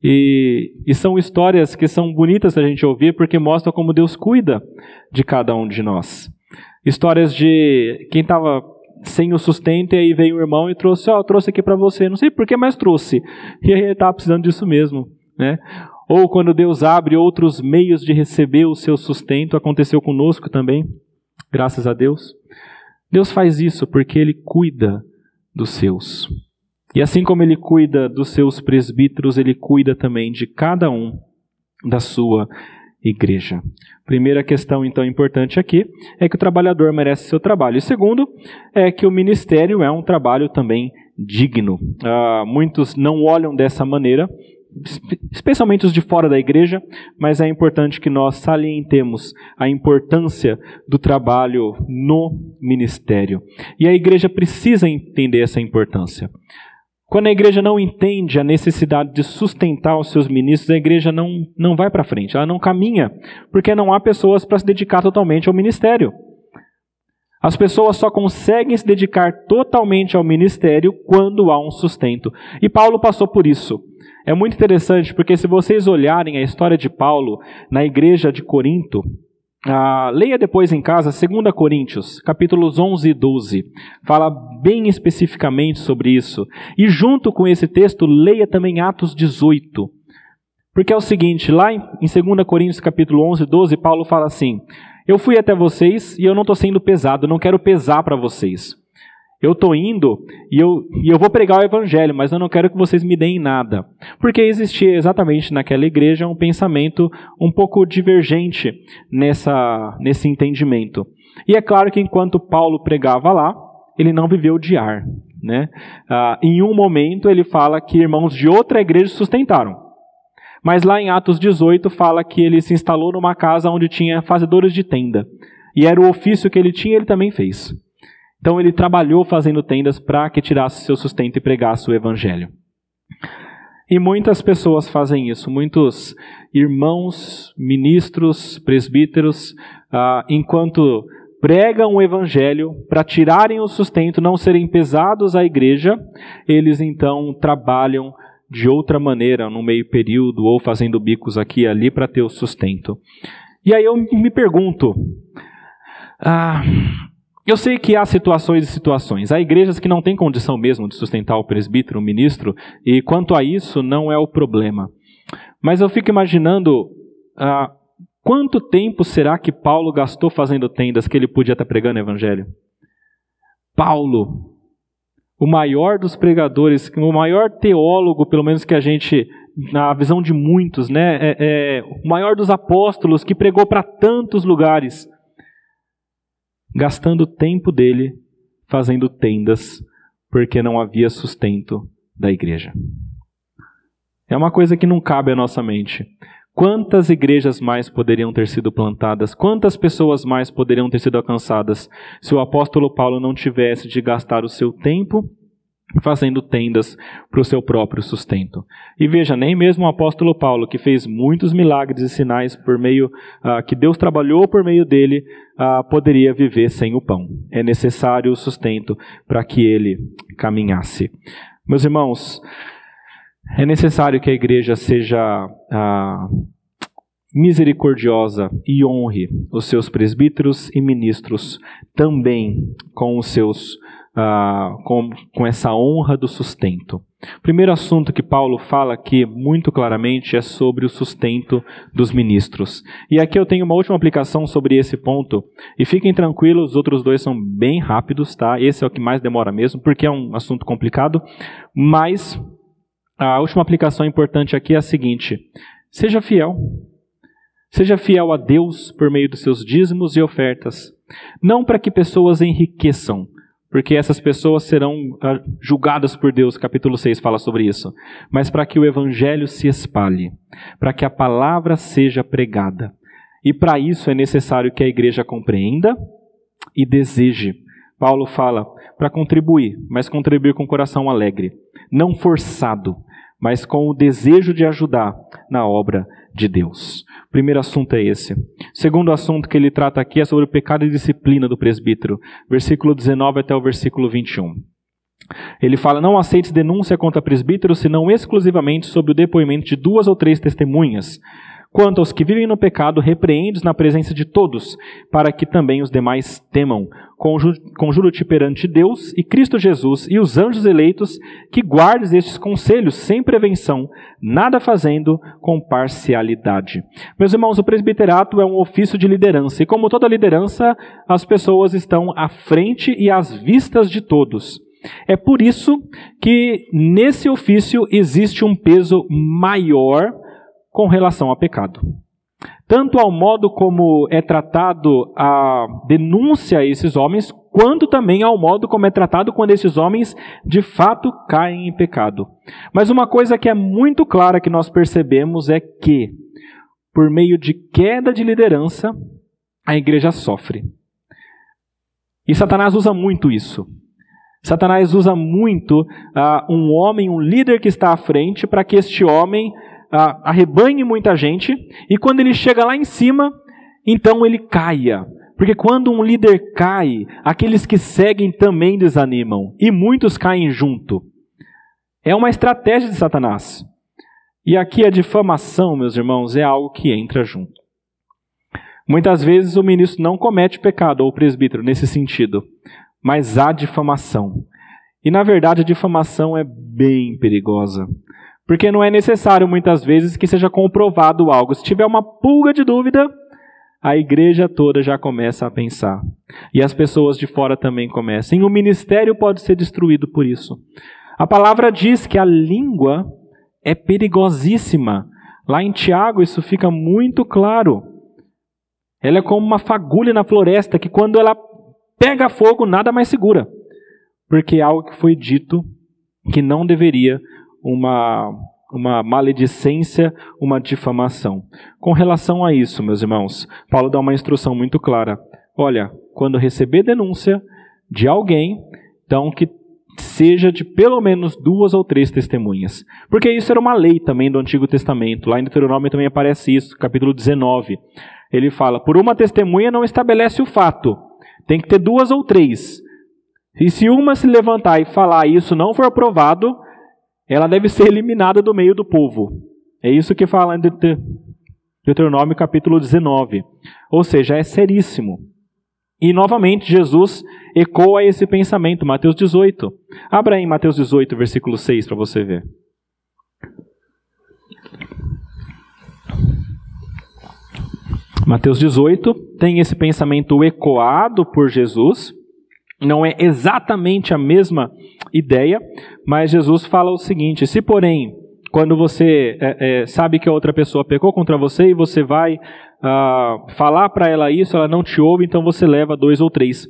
E, e, são histórias que são bonitas a gente ouvir porque mostram como Deus cuida de cada um de nós. Histórias de quem estava sem o sustento e aí veio o irmão e trouxe, ó, oh, trouxe aqui para você, não sei por que, mas trouxe. E aí ele estava precisando disso mesmo, né? Ou quando Deus abre outros meios de receber o seu sustento, aconteceu conosco também, graças a Deus. Deus faz isso porque Ele cuida dos seus. E assim como ele cuida dos seus presbíteros, ele cuida também de cada um da sua igreja. Primeira questão, então, importante aqui é que o trabalhador merece seu trabalho. E segundo, é que o ministério é um trabalho também digno. Uh, muitos não olham dessa maneira, especialmente os de fora da igreja, mas é importante que nós salientemos a importância do trabalho no ministério. E a igreja precisa entender essa importância. Quando a igreja não entende a necessidade de sustentar os seus ministros, a igreja não, não vai para frente, ela não caminha, porque não há pessoas para se dedicar totalmente ao ministério. As pessoas só conseguem se dedicar totalmente ao ministério quando há um sustento. E Paulo passou por isso. É muito interessante porque, se vocês olharem a história de Paulo na igreja de Corinto, ah, leia depois em casa 2 Coríntios, capítulos 11 e 12. Fala bem especificamente sobre isso. E junto com esse texto, leia também Atos 18. Porque é o seguinte, lá em 2 Coríntios capítulo 11 e 12, Paulo fala assim, Eu fui até vocês e eu não estou sendo pesado, não quero pesar para vocês. Eu estou indo e eu, e eu vou pregar o evangelho, mas eu não quero que vocês me deem nada. Porque existia exatamente naquela igreja um pensamento um pouco divergente nessa, nesse entendimento. E é claro que enquanto Paulo pregava lá, ele não viveu de ar. Né? Ah, em um momento ele fala que irmãos de outra igreja sustentaram. Mas lá em Atos 18 fala que ele se instalou numa casa onde tinha fazedores de tenda. E era o ofício que ele tinha, ele também fez. Então ele trabalhou fazendo tendas para que tirasse seu sustento e pregasse o evangelho. E muitas pessoas fazem isso, muitos irmãos, ministros, presbíteros, ah, enquanto pregam o evangelho para tirarem o sustento, não serem pesados à igreja, eles então trabalham de outra maneira, no meio período, ou fazendo bicos aqui e ali para ter o sustento. E aí eu me pergunto, ah, eu sei que há situações e situações. Há igrejas que não têm condição mesmo de sustentar o presbítero, o ministro, e quanto a isso não é o problema. Mas eu fico imaginando ah, quanto tempo será que Paulo gastou fazendo tendas que ele podia estar pregando o evangelho? Paulo, o maior dos pregadores, o maior teólogo, pelo menos que a gente, na visão de muitos, né, é, é o maior dos apóstolos que pregou para tantos lugares gastando o tempo dele fazendo tendas, porque não havia sustento da igreja. É uma coisa que não cabe à nossa mente. Quantas igrejas mais poderiam ter sido plantadas? Quantas pessoas mais poderiam ter sido alcançadas se o apóstolo Paulo não tivesse de gastar o seu tempo fazendo tendas para o seu próprio sustento. E veja, nem mesmo o apóstolo Paulo, que fez muitos milagres e sinais por meio uh, que Deus trabalhou por meio dele, uh, poderia viver sem o pão. É necessário o sustento para que ele caminhasse. Meus irmãos, é necessário que a igreja seja uh, misericordiosa e honre os seus presbíteros e ministros também com os seus ah, com, com essa honra do sustento. O primeiro assunto que Paulo fala aqui muito claramente é sobre o sustento dos ministros. E aqui eu tenho uma última aplicação sobre esse ponto. E fiquem tranquilos, os outros dois são bem rápidos, tá? Esse é o que mais demora mesmo, porque é um assunto complicado. Mas a última aplicação importante aqui é a seguinte: seja fiel. Seja fiel a Deus por meio dos seus dízimos e ofertas. Não para que pessoas enriqueçam, porque essas pessoas serão ah, julgadas por Deus, capítulo 6 fala sobre isso, mas para que o evangelho se espalhe, para que a palavra seja pregada. E para isso é necessário que a igreja compreenda e deseje. Paulo fala para contribuir, mas contribuir com coração alegre, não forçado, mas com o desejo de ajudar na obra de Deus. Primeiro assunto é esse. Segundo assunto que ele trata aqui é sobre o pecado e disciplina do presbítero, versículo 19 até o versículo 21. Ele fala: Não aceites denúncia contra presbítero, senão exclusivamente sobre o depoimento de duas ou três testemunhas Quanto aos que vivem no pecado, repreende-os na presença de todos, para que também os demais temam. Conjuro-te perante Deus e Cristo Jesus e os anjos eleitos que guardes estes conselhos sem prevenção, nada fazendo com parcialidade. Meus irmãos, o presbiterato é um ofício de liderança, e como toda liderança, as pessoas estão à frente e às vistas de todos. É por isso que nesse ofício existe um peso maior com relação ao pecado. Tanto ao modo como é tratado a denúncia a esses homens, quanto também ao modo como é tratado quando esses homens de fato caem em pecado. Mas uma coisa que é muito clara que nós percebemos é que, por meio de queda de liderança, a igreja sofre. E Satanás usa muito isso. Satanás usa muito uh, um homem, um líder que está à frente, para que este homem arrebanhe muita gente, e quando ele chega lá em cima, então ele caia. Porque quando um líder cai, aqueles que seguem também desanimam, e muitos caem junto. É uma estratégia de Satanás. E aqui a difamação, meus irmãos, é algo que entra junto. Muitas vezes o ministro não comete pecado, ou o presbítero, nesse sentido, mas há difamação. E na verdade a difamação é bem perigosa. Porque não é necessário muitas vezes que seja comprovado algo. Se tiver uma pulga de dúvida, a igreja toda já começa a pensar. E as pessoas de fora também começam. E o ministério pode ser destruído por isso. A palavra diz que a língua é perigosíssima. Lá em Tiago isso fica muito claro. Ela é como uma fagulha na floresta que quando ela pega fogo, nada mais segura. Porque é algo que foi dito que não deveria uma uma maledicência, uma difamação. Com relação a isso, meus irmãos, Paulo dá uma instrução muito clara. Olha, quando receber denúncia de alguém, então que seja de pelo menos duas ou três testemunhas. Porque isso era uma lei também do Antigo Testamento. Lá em Deuteronômio também aparece isso, capítulo 19. Ele fala: por uma testemunha não estabelece o fato. Tem que ter duas ou três. E se uma se levantar e falar isso não for aprovado, ela deve ser eliminada do meio do povo. É isso que fala em Deuteronômio capítulo 19. Ou seja, é seríssimo. E novamente Jesus ecoa esse pensamento, Mateus 18. Abra em Mateus 18, versículo 6 para você ver. Mateus 18 tem esse pensamento ecoado por Jesus. Não é exatamente a mesma ideia, mas Jesus fala o seguinte: se porém, quando você é, é, sabe que a outra pessoa pecou contra você e você vai ah, falar para ela isso, ela não te ouve, então você leva dois ou três.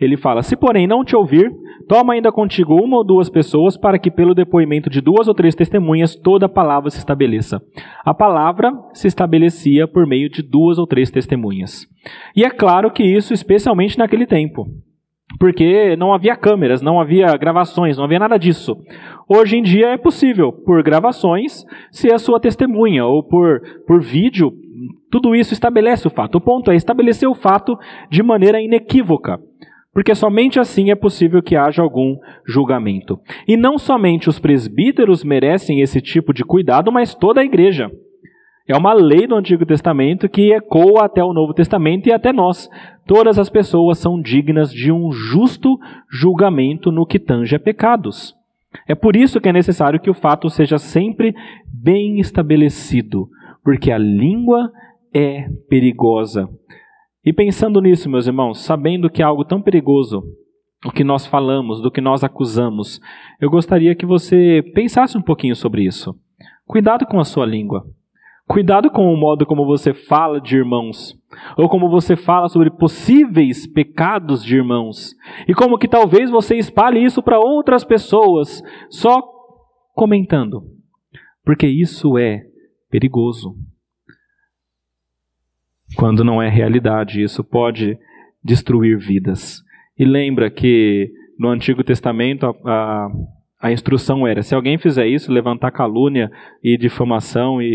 Ele fala: se porém não te ouvir, toma ainda contigo uma ou duas pessoas, para que pelo depoimento de duas ou três testemunhas toda a palavra se estabeleça. A palavra se estabelecia por meio de duas ou três testemunhas. E é claro que isso, especialmente naquele tempo porque não havia câmeras, não havia gravações, não havia nada disso. Hoje em dia é possível, por gravações, ser a sua testemunha, ou por, por vídeo, tudo isso estabelece o fato. O ponto é estabelecer o fato de maneira inequívoca, porque somente assim é possível que haja algum julgamento. E não somente os presbíteros merecem esse tipo de cuidado, mas toda a igreja. É uma lei do Antigo Testamento que ecoa até o Novo Testamento e até nós. Todas as pessoas são dignas de um justo julgamento no que tange a pecados. É por isso que é necessário que o fato seja sempre bem estabelecido, porque a língua é perigosa. E pensando nisso, meus irmãos, sabendo que é algo tão perigoso, o que nós falamos, do que nós acusamos, eu gostaria que você pensasse um pouquinho sobre isso. Cuidado com a sua língua. Cuidado com o modo como você fala de irmãos, ou como você fala sobre possíveis pecados de irmãos, e como que talvez você espalhe isso para outras pessoas, só comentando, porque isso é perigoso. Quando não é realidade, isso pode destruir vidas. E lembra que no Antigo Testamento a, a a instrução era: se alguém fizer isso, levantar calúnia e difamação e,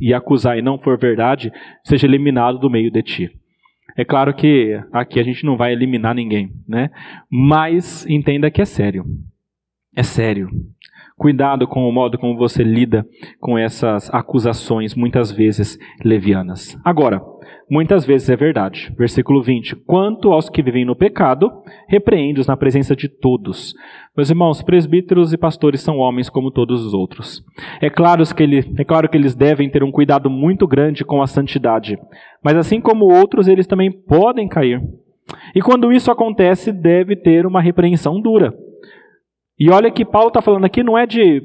e, e, acusar e não for verdade, seja eliminado do meio de ti. É claro que aqui a gente não vai eliminar ninguém, né? Mas entenda que é sério. É sério. Cuidado com o modo como você lida com essas acusações, muitas vezes levianas. Agora, muitas vezes é verdade. Versículo 20: Quanto aos que vivem no pecado, repreende-os na presença de todos. Meus irmãos, presbíteros e pastores são homens como todos os outros. É claro, que ele, é claro que eles devem ter um cuidado muito grande com a santidade, mas assim como outros, eles também podem cair. E quando isso acontece, deve ter uma repreensão dura. E olha que Paulo está falando aqui não é de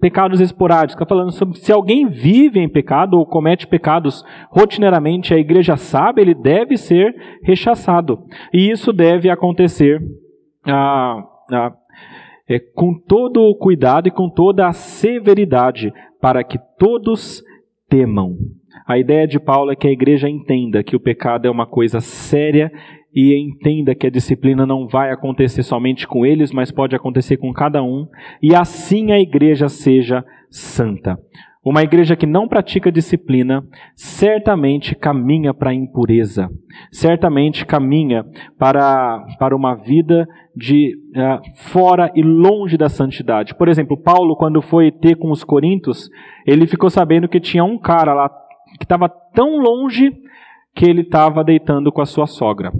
pecados esporádicos, está falando sobre se alguém vive em pecado ou comete pecados rotineiramente, a igreja sabe, ele deve ser rechaçado. E isso deve acontecer ah, ah, é, com todo o cuidado e com toda a severidade, para que todos temam. A ideia de Paulo é que a igreja entenda que o pecado é uma coisa séria e entenda que a disciplina não vai acontecer somente com eles, mas pode acontecer com cada um, e assim a igreja seja santa. Uma igreja que não pratica disciplina certamente caminha para a impureza, certamente caminha para, para uma vida de uh, fora e longe da santidade. Por exemplo, Paulo, quando foi ter com os coríntios, ele ficou sabendo que tinha um cara lá que estava tão longe que ele estava deitando com a sua sogra.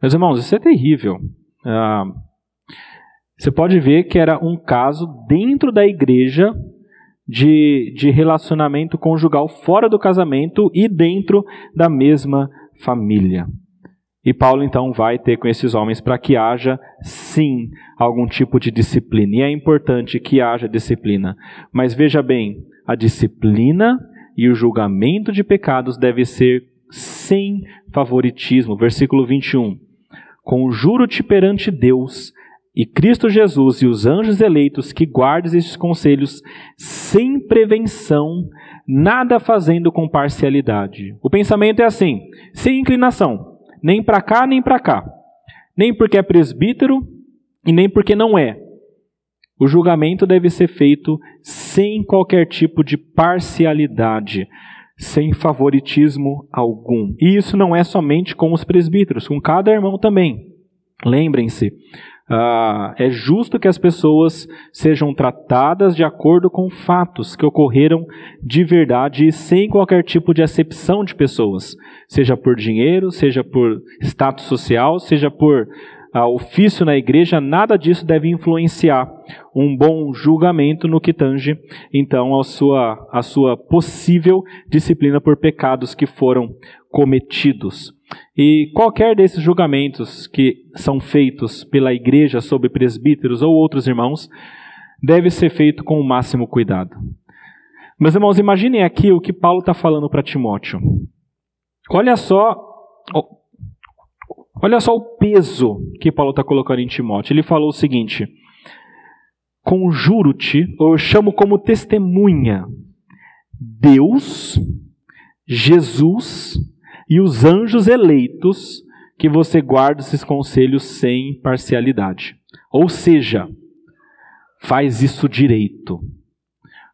Meus irmãos, isso é terrível. Uh, você pode ver que era um caso dentro da igreja de, de relacionamento conjugal fora do casamento e dentro da mesma família. E Paulo então vai ter com esses homens para que haja, sim, algum tipo de disciplina. E é importante que haja disciplina. Mas veja bem, a disciplina e o julgamento de pecados deve ser sem favoritismo. Versículo 21. Conjuro-te perante Deus e Cristo Jesus e os anjos eleitos que guardes estes conselhos sem prevenção, nada fazendo com parcialidade. O pensamento é assim, sem inclinação, nem para cá nem para cá, nem porque é presbítero e nem porque não é. O julgamento deve ser feito sem qualquer tipo de parcialidade, sem favoritismo algum. E isso não é somente com os presbíteros, com cada irmão também. Lembrem-se, ah, é justo que as pessoas sejam tratadas de acordo com fatos que ocorreram de verdade e sem qualquer tipo de acepção de pessoas, seja por dinheiro, seja por status social, seja por ah, ofício na igreja, nada disso deve influenciar um bom julgamento no que tange, então, a sua, a sua possível disciplina por pecados que foram cometidos. E qualquer desses julgamentos que são feitos pela igreja sobre presbíteros ou outros irmãos deve ser feito com o máximo cuidado. Meus irmãos, imaginem aqui o que Paulo está falando para Timóteo. Olha só, olha só o peso que Paulo está colocando em Timóteo. Ele falou o seguinte: Conjuro-te, ou eu chamo como testemunha, Deus, Jesus e os anjos eleitos que você guarda esses conselhos sem parcialidade. Ou seja, faz isso direito,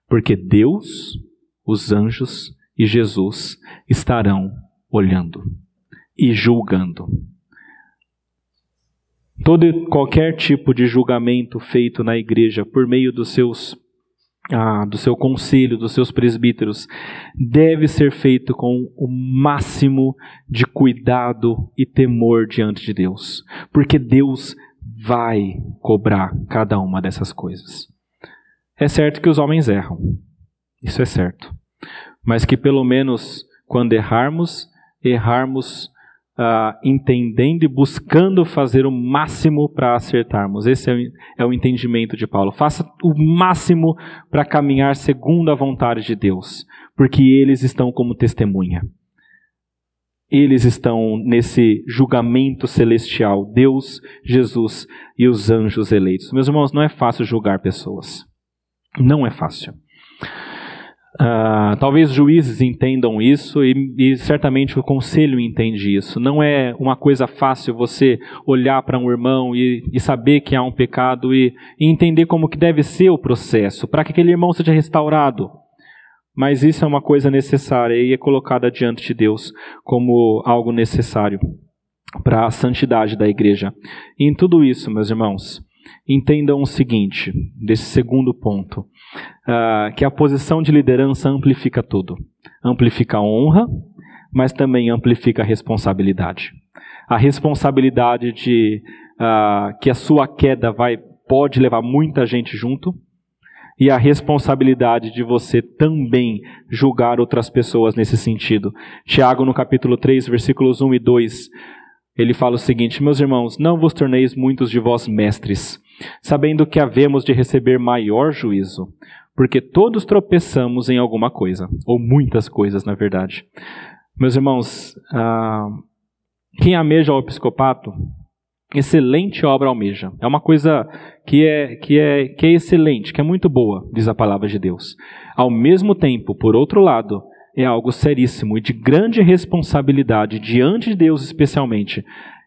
porque Deus, os anjos e Jesus estarão olhando e julgando. Todo qualquer tipo de julgamento feito na igreja por meio dos seus ah, do seu conselho, dos seus presbíteros, deve ser feito com o máximo de cuidado e temor diante de Deus, porque Deus vai cobrar cada uma dessas coisas. É certo que os homens erram, isso é certo, mas que pelo menos quando errarmos, errarmos uh, entendendo e buscando fazer o máximo para acertarmos. Esse é o, é o entendimento de Paulo. Faça o máximo para caminhar segundo a vontade de Deus, porque eles estão como testemunha. Eles estão nesse julgamento celestial, Deus, Jesus e os anjos eleitos. Meus irmãos, não é fácil julgar pessoas. Não é fácil. Uh, talvez juízes entendam isso e, e, certamente o conselho entende isso. Não é uma coisa fácil você olhar para um irmão e, e, saber que há um pecado e, e entender como que deve ser o processo para que aquele irmão seja restaurado. Mas isso é uma coisa necessária e é colocada diante de Deus como algo necessário para a santidade da igreja. E em tudo isso, meus irmãos, entendam o seguinte, desse segundo ponto, uh, que a posição de liderança amplifica tudo. Amplifica a honra, mas também amplifica a responsabilidade. A responsabilidade de uh, que a sua queda vai pode levar muita gente junto, e a responsabilidade de você também julgar outras pessoas nesse sentido. Tiago, no capítulo 3, versículos 1 e 2, ele fala o seguinte: Meus irmãos, não vos torneis muitos de vós mestres, sabendo que havemos de receber maior juízo, porque todos tropeçamos em alguma coisa, ou muitas coisas, na verdade. Meus irmãos, ah, quem almeja o episcopato, excelente obra almeja. É uma coisa que é, que, é, que é excelente, que é muito boa, diz a palavra de Deus. Ao mesmo tempo, por outro lado, é algo seríssimo e de grande responsabilidade diante de Deus, especialmente,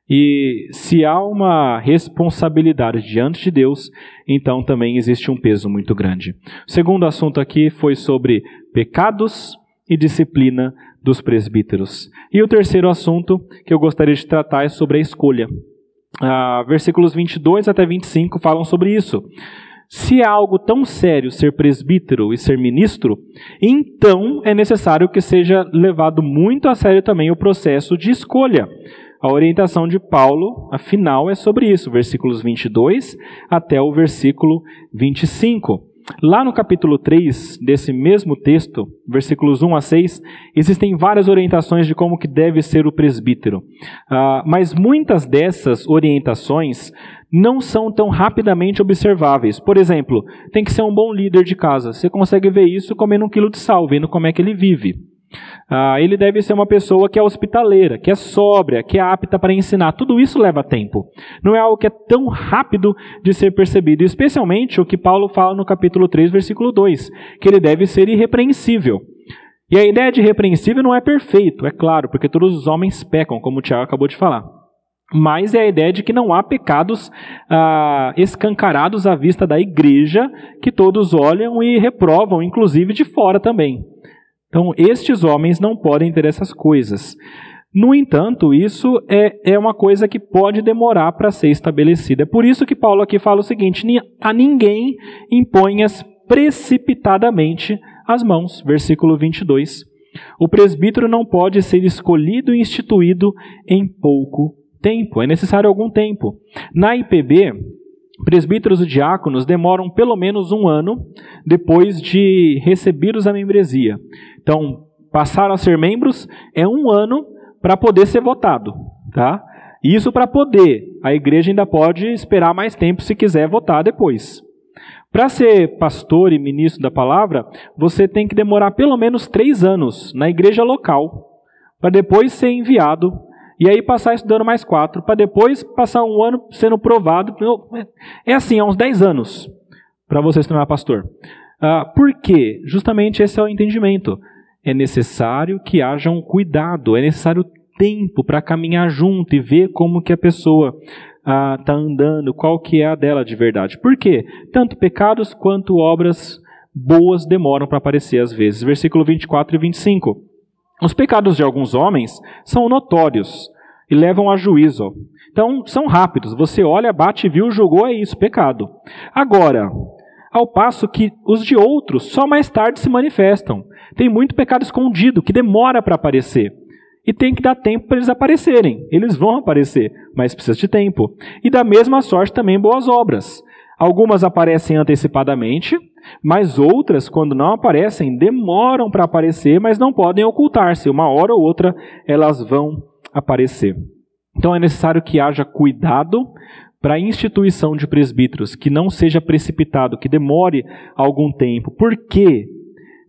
e se há uma responsabilidade diante de Deus, então também existe um peso muito grande. O segundo assunto aqui foi sobre pecados e disciplina dos presbíteros. E o terceiro assunto que eu gostaria de tratar é sobre a escolha. Ah, versículos 22 até 25 falam sobre isso. Se é algo tão sério ser presbítero e ser ministro, então é necessário que seja levado muito a sério também o processo de escolha. A orientação de Paulo, afinal, é sobre isso, versículos 22 até o versículo 25. lá no capítulo 3 desse mesmo texto, versículos 1 a 6, existem várias orientações de como que deve ser o presbítero. Uh, mas muitas dessas orientações não são tão rapidamente observáveis. Por exemplo, tem que ser um bom líder de casa. Você consegue ver isso comendo um quilo de sal, vendo como é que ele vive. Ah, ele deve ser uma pessoa que é hospitaleira, que é sóbria, que é apta para ensinar. Tudo isso leva tempo. Não é algo que é tão rápido de ser percebido. Especialmente o que Paulo fala no capítulo 3, versículo 2, que ele deve ser irrepreensível. E a ideia de irrepreensível não é perfeito, é claro, porque todos os homens pecam, como o Tiago acabou de falar. Mas é a ideia de que não há pecados ah, escancarados à vista da igreja que todos olham e reprovam, inclusive de fora também. Então, estes homens não podem ter essas coisas. No entanto, isso é, é uma coisa que pode demorar para ser estabelecida. É por isso que Paulo aqui fala o seguinte: a ninguém imponhas precipitadamente as mãos. Versículo 22. O presbítero não pode ser escolhido e instituído em pouco tempo, é necessário algum tempo. Na IPB, presbíteros e diáconos demoram pelo menos um ano depois de recebidos a membresia. Então, passaram a ser membros é um ano para poder ser votado, tá? Isso para poder. A igreja ainda pode esperar mais tempo se quiser votar depois. Para ser pastor e ministro da palavra, você tem que demorar pelo menos três anos na igreja local, para depois ser enviado e aí passar estudando mais quatro, para depois passar um ano sendo provado. É assim, há uns dez anos para você se tornar pastor. Ah, por quê? Justamente esse é o entendimento. É necessário que haja um cuidado, é necessário tempo para caminhar junto e ver como que a pessoa está ah, andando, qual que é a dela de verdade. Por quê? Tanto pecados quanto obras boas demoram para aparecer às vezes. Versículo 24 e 25. Os pecados de alguns homens são notórios e levam a juízo. Então, são rápidos. Você olha, bate, viu, julgou, é isso, pecado. Agora, ao passo que os de outros só mais tarde se manifestam. Tem muito pecado escondido que demora para aparecer. E tem que dar tempo para eles aparecerem. Eles vão aparecer, mas precisa de tempo. E da mesma sorte também boas obras. Algumas aparecem antecipadamente, mas outras, quando não aparecem, demoram para aparecer, mas não podem ocultar-se. Uma hora ou outra elas vão aparecer. Então é necessário que haja cuidado para a instituição de presbíteros, que não seja precipitado, que demore algum tempo. Por quê?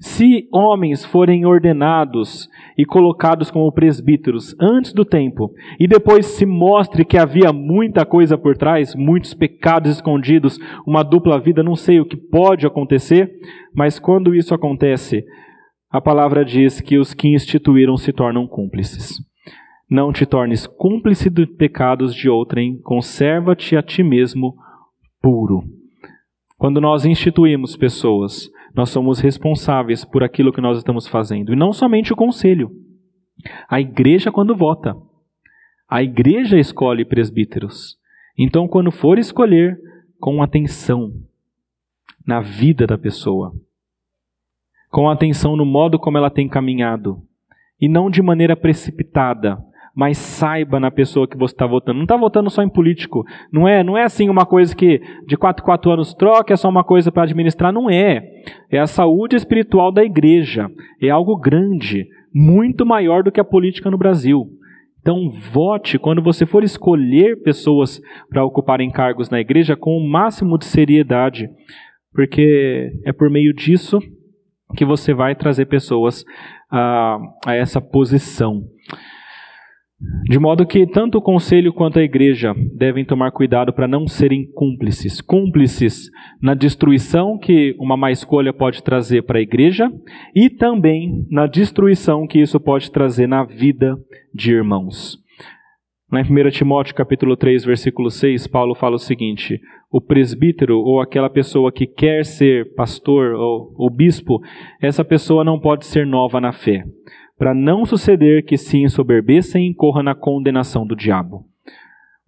Se homens forem ordenados e colocados como presbíteros antes do tempo, e depois se mostre que havia muita coisa por trás, muitos pecados escondidos, uma dupla vida, não sei o que pode acontecer, mas quando isso acontece, a palavra diz que os que instituíram se tornam cúmplices. Não te tornes cúmplice dos pecados de outrem, conserva-te a ti mesmo puro. Quando nós instituímos pessoas, nós somos responsáveis por aquilo que nós estamos fazendo. E não somente o conselho. A igreja, quando vota, a igreja escolhe presbíteros. Então, quando for escolher, com atenção na vida da pessoa, com atenção no modo como ela tem caminhado, e não de maneira precipitada, mas saiba na pessoa que você está votando. Não está votando só em político. Não é, não é assim uma coisa que de 4 4 anos troca, é só uma coisa para administrar. Não é. É a saúde espiritual da igreja. É algo grande, muito maior do que a política no Brasil. Então, vote quando você for escolher pessoas para ocuparem cargos na igreja com o máximo de seriedade, porque é por meio disso que você vai trazer pessoas a, a essa posição. De modo que tanto o conselho quanto a igreja devem tomar cuidado para não serem cúmplices. Cúmplices na destruição que uma má escolha pode trazer para a igreja e também na destruição que isso pode trazer na vida de irmãos. Lá em 1 Timóteo capítulo 3, versículo 6, Paulo fala o seguinte: o presbítero ou aquela pessoa que quer ser pastor ou, ou bispo, essa pessoa não pode ser nova na fé para não suceder que se ensoberbeça e incorra na condenação do diabo.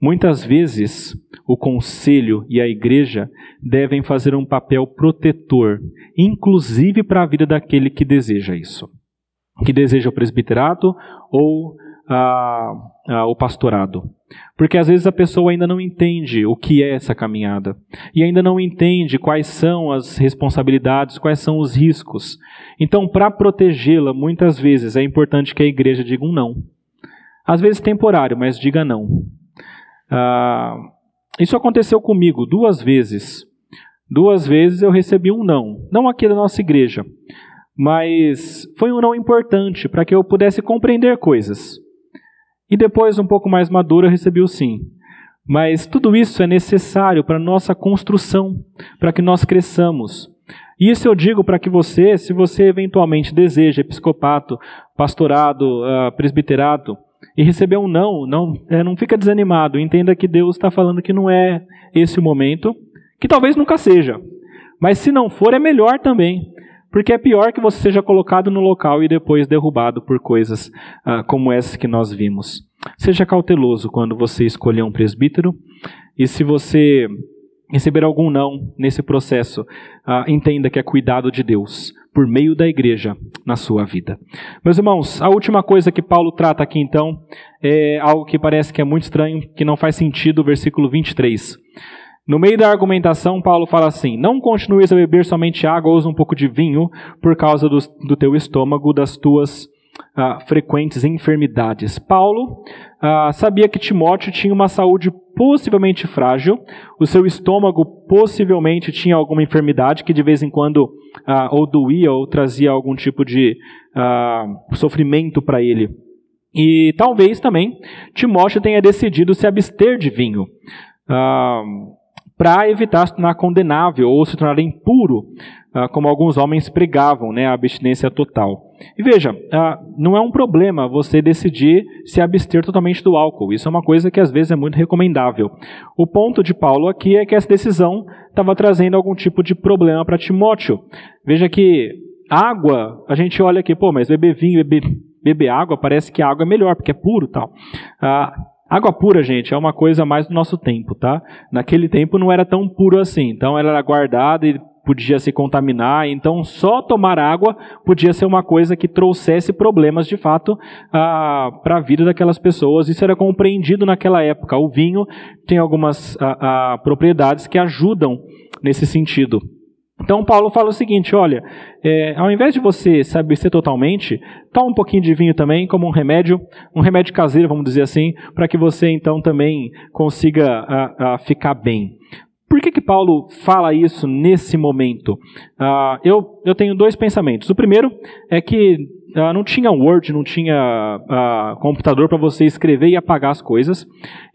Muitas vezes, o conselho e a igreja devem fazer um papel protetor, inclusive para a vida daquele que deseja isso, que deseja o presbiterato ou a, a, o pastorado. Porque às vezes a pessoa ainda não entende o que é essa caminhada e ainda não entende quais são as responsabilidades, quais são os riscos. Então, para protegê-la, muitas vezes é importante que a igreja diga um não. Às vezes temporário, mas diga não. Ah, isso aconteceu comigo duas vezes. Duas vezes eu recebi um não. Não aqui da nossa igreja, mas foi um não importante para que eu pudesse compreender coisas. E depois, um pouco mais maduro, eu recebi o sim. Mas tudo isso é necessário para nossa construção, para que nós cresçamos. E isso eu digo para que você, se você eventualmente deseja episcopato, pastorado, uh, presbiterato, e receber um não, não, é, não fica desanimado. Entenda que Deus está falando que não é esse o momento, que talvez nunca seja. Mas se não for, é melhor também. Porque é pior que você seja colocado no local e depois derrubado por coisas ah, como essa que nós vimos. Seja cauteloso quando você escolher um presbítero e se você receber algum não nesse processo, ah, entenda que é cuidado de Deus por meio da igreja na sua vida. Meus irmãos, a última coisa que Paulo trata aqui então é algo que parece que é muito estranho, que não faz sentido, o versículo 23. No meio da argumentação, Paulo fala assim: Não continues a beber somente água, ou um pouco de vinho, por causa do, do teu estômago, das tuas ah, frequentes enfermidades. Paulo ah, sabia que Timóteo tinha uma saúde possivelmente frágil, o seu estômago possivelmente tinha alguma enfermidade que de vez em quando ah, ou doía ou trazia algum tipo de sofrimento para ele. E talvez também Timóteo tenha decidido se abster de vinho para evitar se tornar condenável ou se tornar impuro, ah, como alguns homens pregavam, né, a abstinência total. E veja, ah, não é um problema você decidir se abster totalmente do álcool. Isso é uma coisa que às vezes é muito recomendável. O ponto de Paulo aqui é que essa decisão estava trazendo algum tipo de problema para Timóteo. Veja que água, a gente olha aqui, pô, mas beber vinho, beber, beber água, parece que a água é melhor, porque é puro tal. Ah, Água pura, gente, é uma coisa mais do nosso tempo, tá? Naquele tempo não era tão puro assim, então ela era guardada e podia se contaminar, então só tomar água podia ser uma coisa que trouxesse problemas de fato para a vida daquelas pessoas. Isso era compreendido naquela época. O vinho tem algumas propriedades que ajudam nesse sentido. Então Paulo fala o seguinte: olha, é, ao invés de você se abster totalmente, toma um pouquinho de vinho também como um remédio, um remédio caseiro, vamos dizer assim, para que você então também consiga a, a ficar bem. Por que, que Paulo fala isso nesse momento? Uh, eu, eu tenho dois pensamentos. O primeiro é que uh, não tinha Word, não tinha uh, computador para você escrever e apagar as coisas.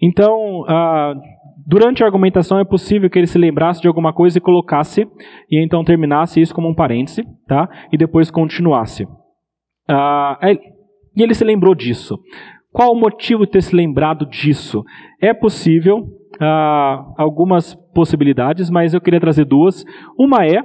Então, Durante a argumentação é possível que ele se lembrasse de alguma coisa e colocasse, e então terminasse isso como um parêntese, tá? E depois continuasse. Ah, e ele se lembrou disso. Qual o motivo de ter se lembrado disso? É possível ah, algumas possibilidades, mas eu queria trazer duas. Uma é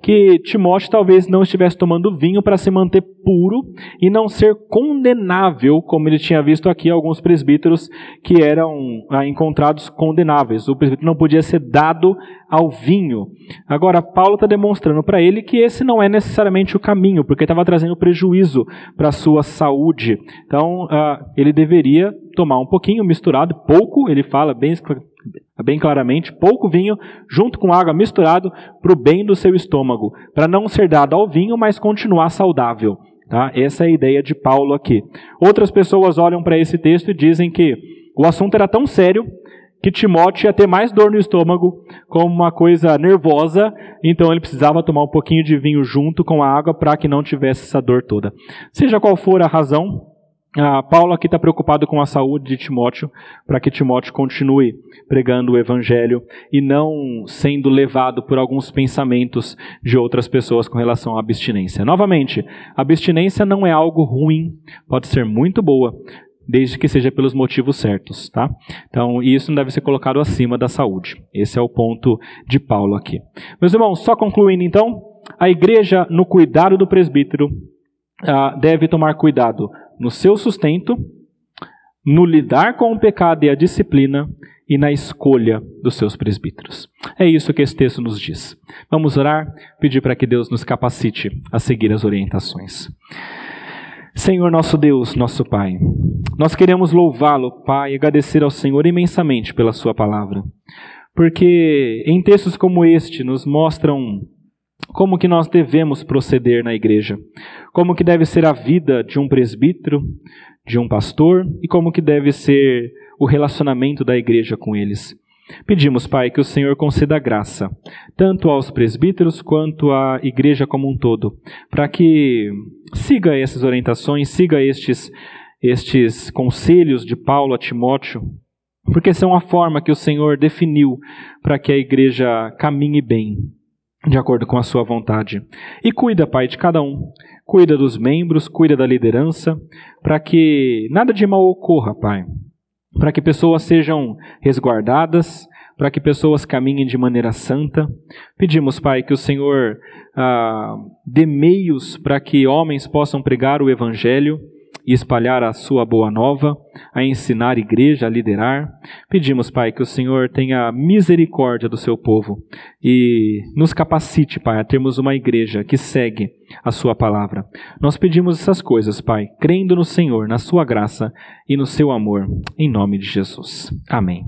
que Timóteo talvez não estivesse tomando vinho para se manter puro e não ser condenável, como ele tinha visto aqui alguns presbíteros que eram ah, encontrados condenáveis. O presbítero não podia ser dado ao vinho. Agora, Paulo está demonstrando para ele que esse não é necessariamente o caminho, porque estava trazendo prejuízo para a sua saúde. Então, ah, ele deveria tomar um pouquinho misturado, pouco, ele fala bem bem claramente, pouco vinho junto com água misturado para o bem do seu estômago, para não ser dado ao vinho, mas continuar saudável. Tá? Essa é a ideia de Paulo aqui. Outras pessoas olham para esse texto e dizem que o assunto era tão sério que Timóteo ia ter mais dor no estômago, como uma coisa nervosa, então ele precisava tomar um pouquinho de vinho junto com a água para que não tivesse essa dor toda. Seja qual for a razão, ah, Paulo aqui está preocupado com a saúde de Timóteo, para que Timóteo continue pregando o evangelho e não sendo levado por alguns pensamentos de outras pessoas com relação à abstinência. Novamente, abstinência não é algo ruim, pode ser muito boa, desde que seja pelos motivos certos, tá? Então, isso não deve ser colocado acima da saúde. Esse é o ponto de Paulo aqui. Meus irmãos, só concluindo então, a igreja no cuidado do presbítero ah, deve tomar cuidado no seu sustento, no lidar com o pecado e a disciplina e na escolha dos seus presbíteros. É isso que esse texto nos diz. Vamos orar, pedir para que Deus nos capacite a seguir as orientações. Senhor nosso Deus, nosso Pai, nós queremos louvá-lo, Pai, e agradecer ao Senhor imensamente pela Sua palavra. Porque em textos como este nos mostram como que nós devemos proceder na igreja, como que deve ser a vida de um presbítero, de um pastor e como que deve ser o relacionamento da igreja com eles. Pedimos, Pai, que o Senhor conceda graça, tanto aos presbíteros quanto à igreja como um todo, para que siga essas orientações, siga estes, estes conselhos de Paulo a Timóteo, porque são a forma que o Senhor definiu para que a igreja caminhe bem, de acordo com a sua vontade. E cuida, Pai, de cada um. Cuida dos membros, cuida da liderança, para que nada de mal ocorra, Pai para que pessoas sejam resguardadas, para que pessoas caminhem de maneira santa. Pedimos, Pai, que o Senhor ah, dê meios para que homens possam pregar o Evangelho e espalhar a sua boa nova, a ensinar a igreja, a liderar. Pedimos, Pai, que o Senhor tenha misericórdia do seu povo e nos capacite, Pai, a termos uma igreja que segue a sua palavra. Nós pedimos essas coisas, Pai, crendo no Senhor, na sua graça e no seu amor, em nome de Jesus. Amém.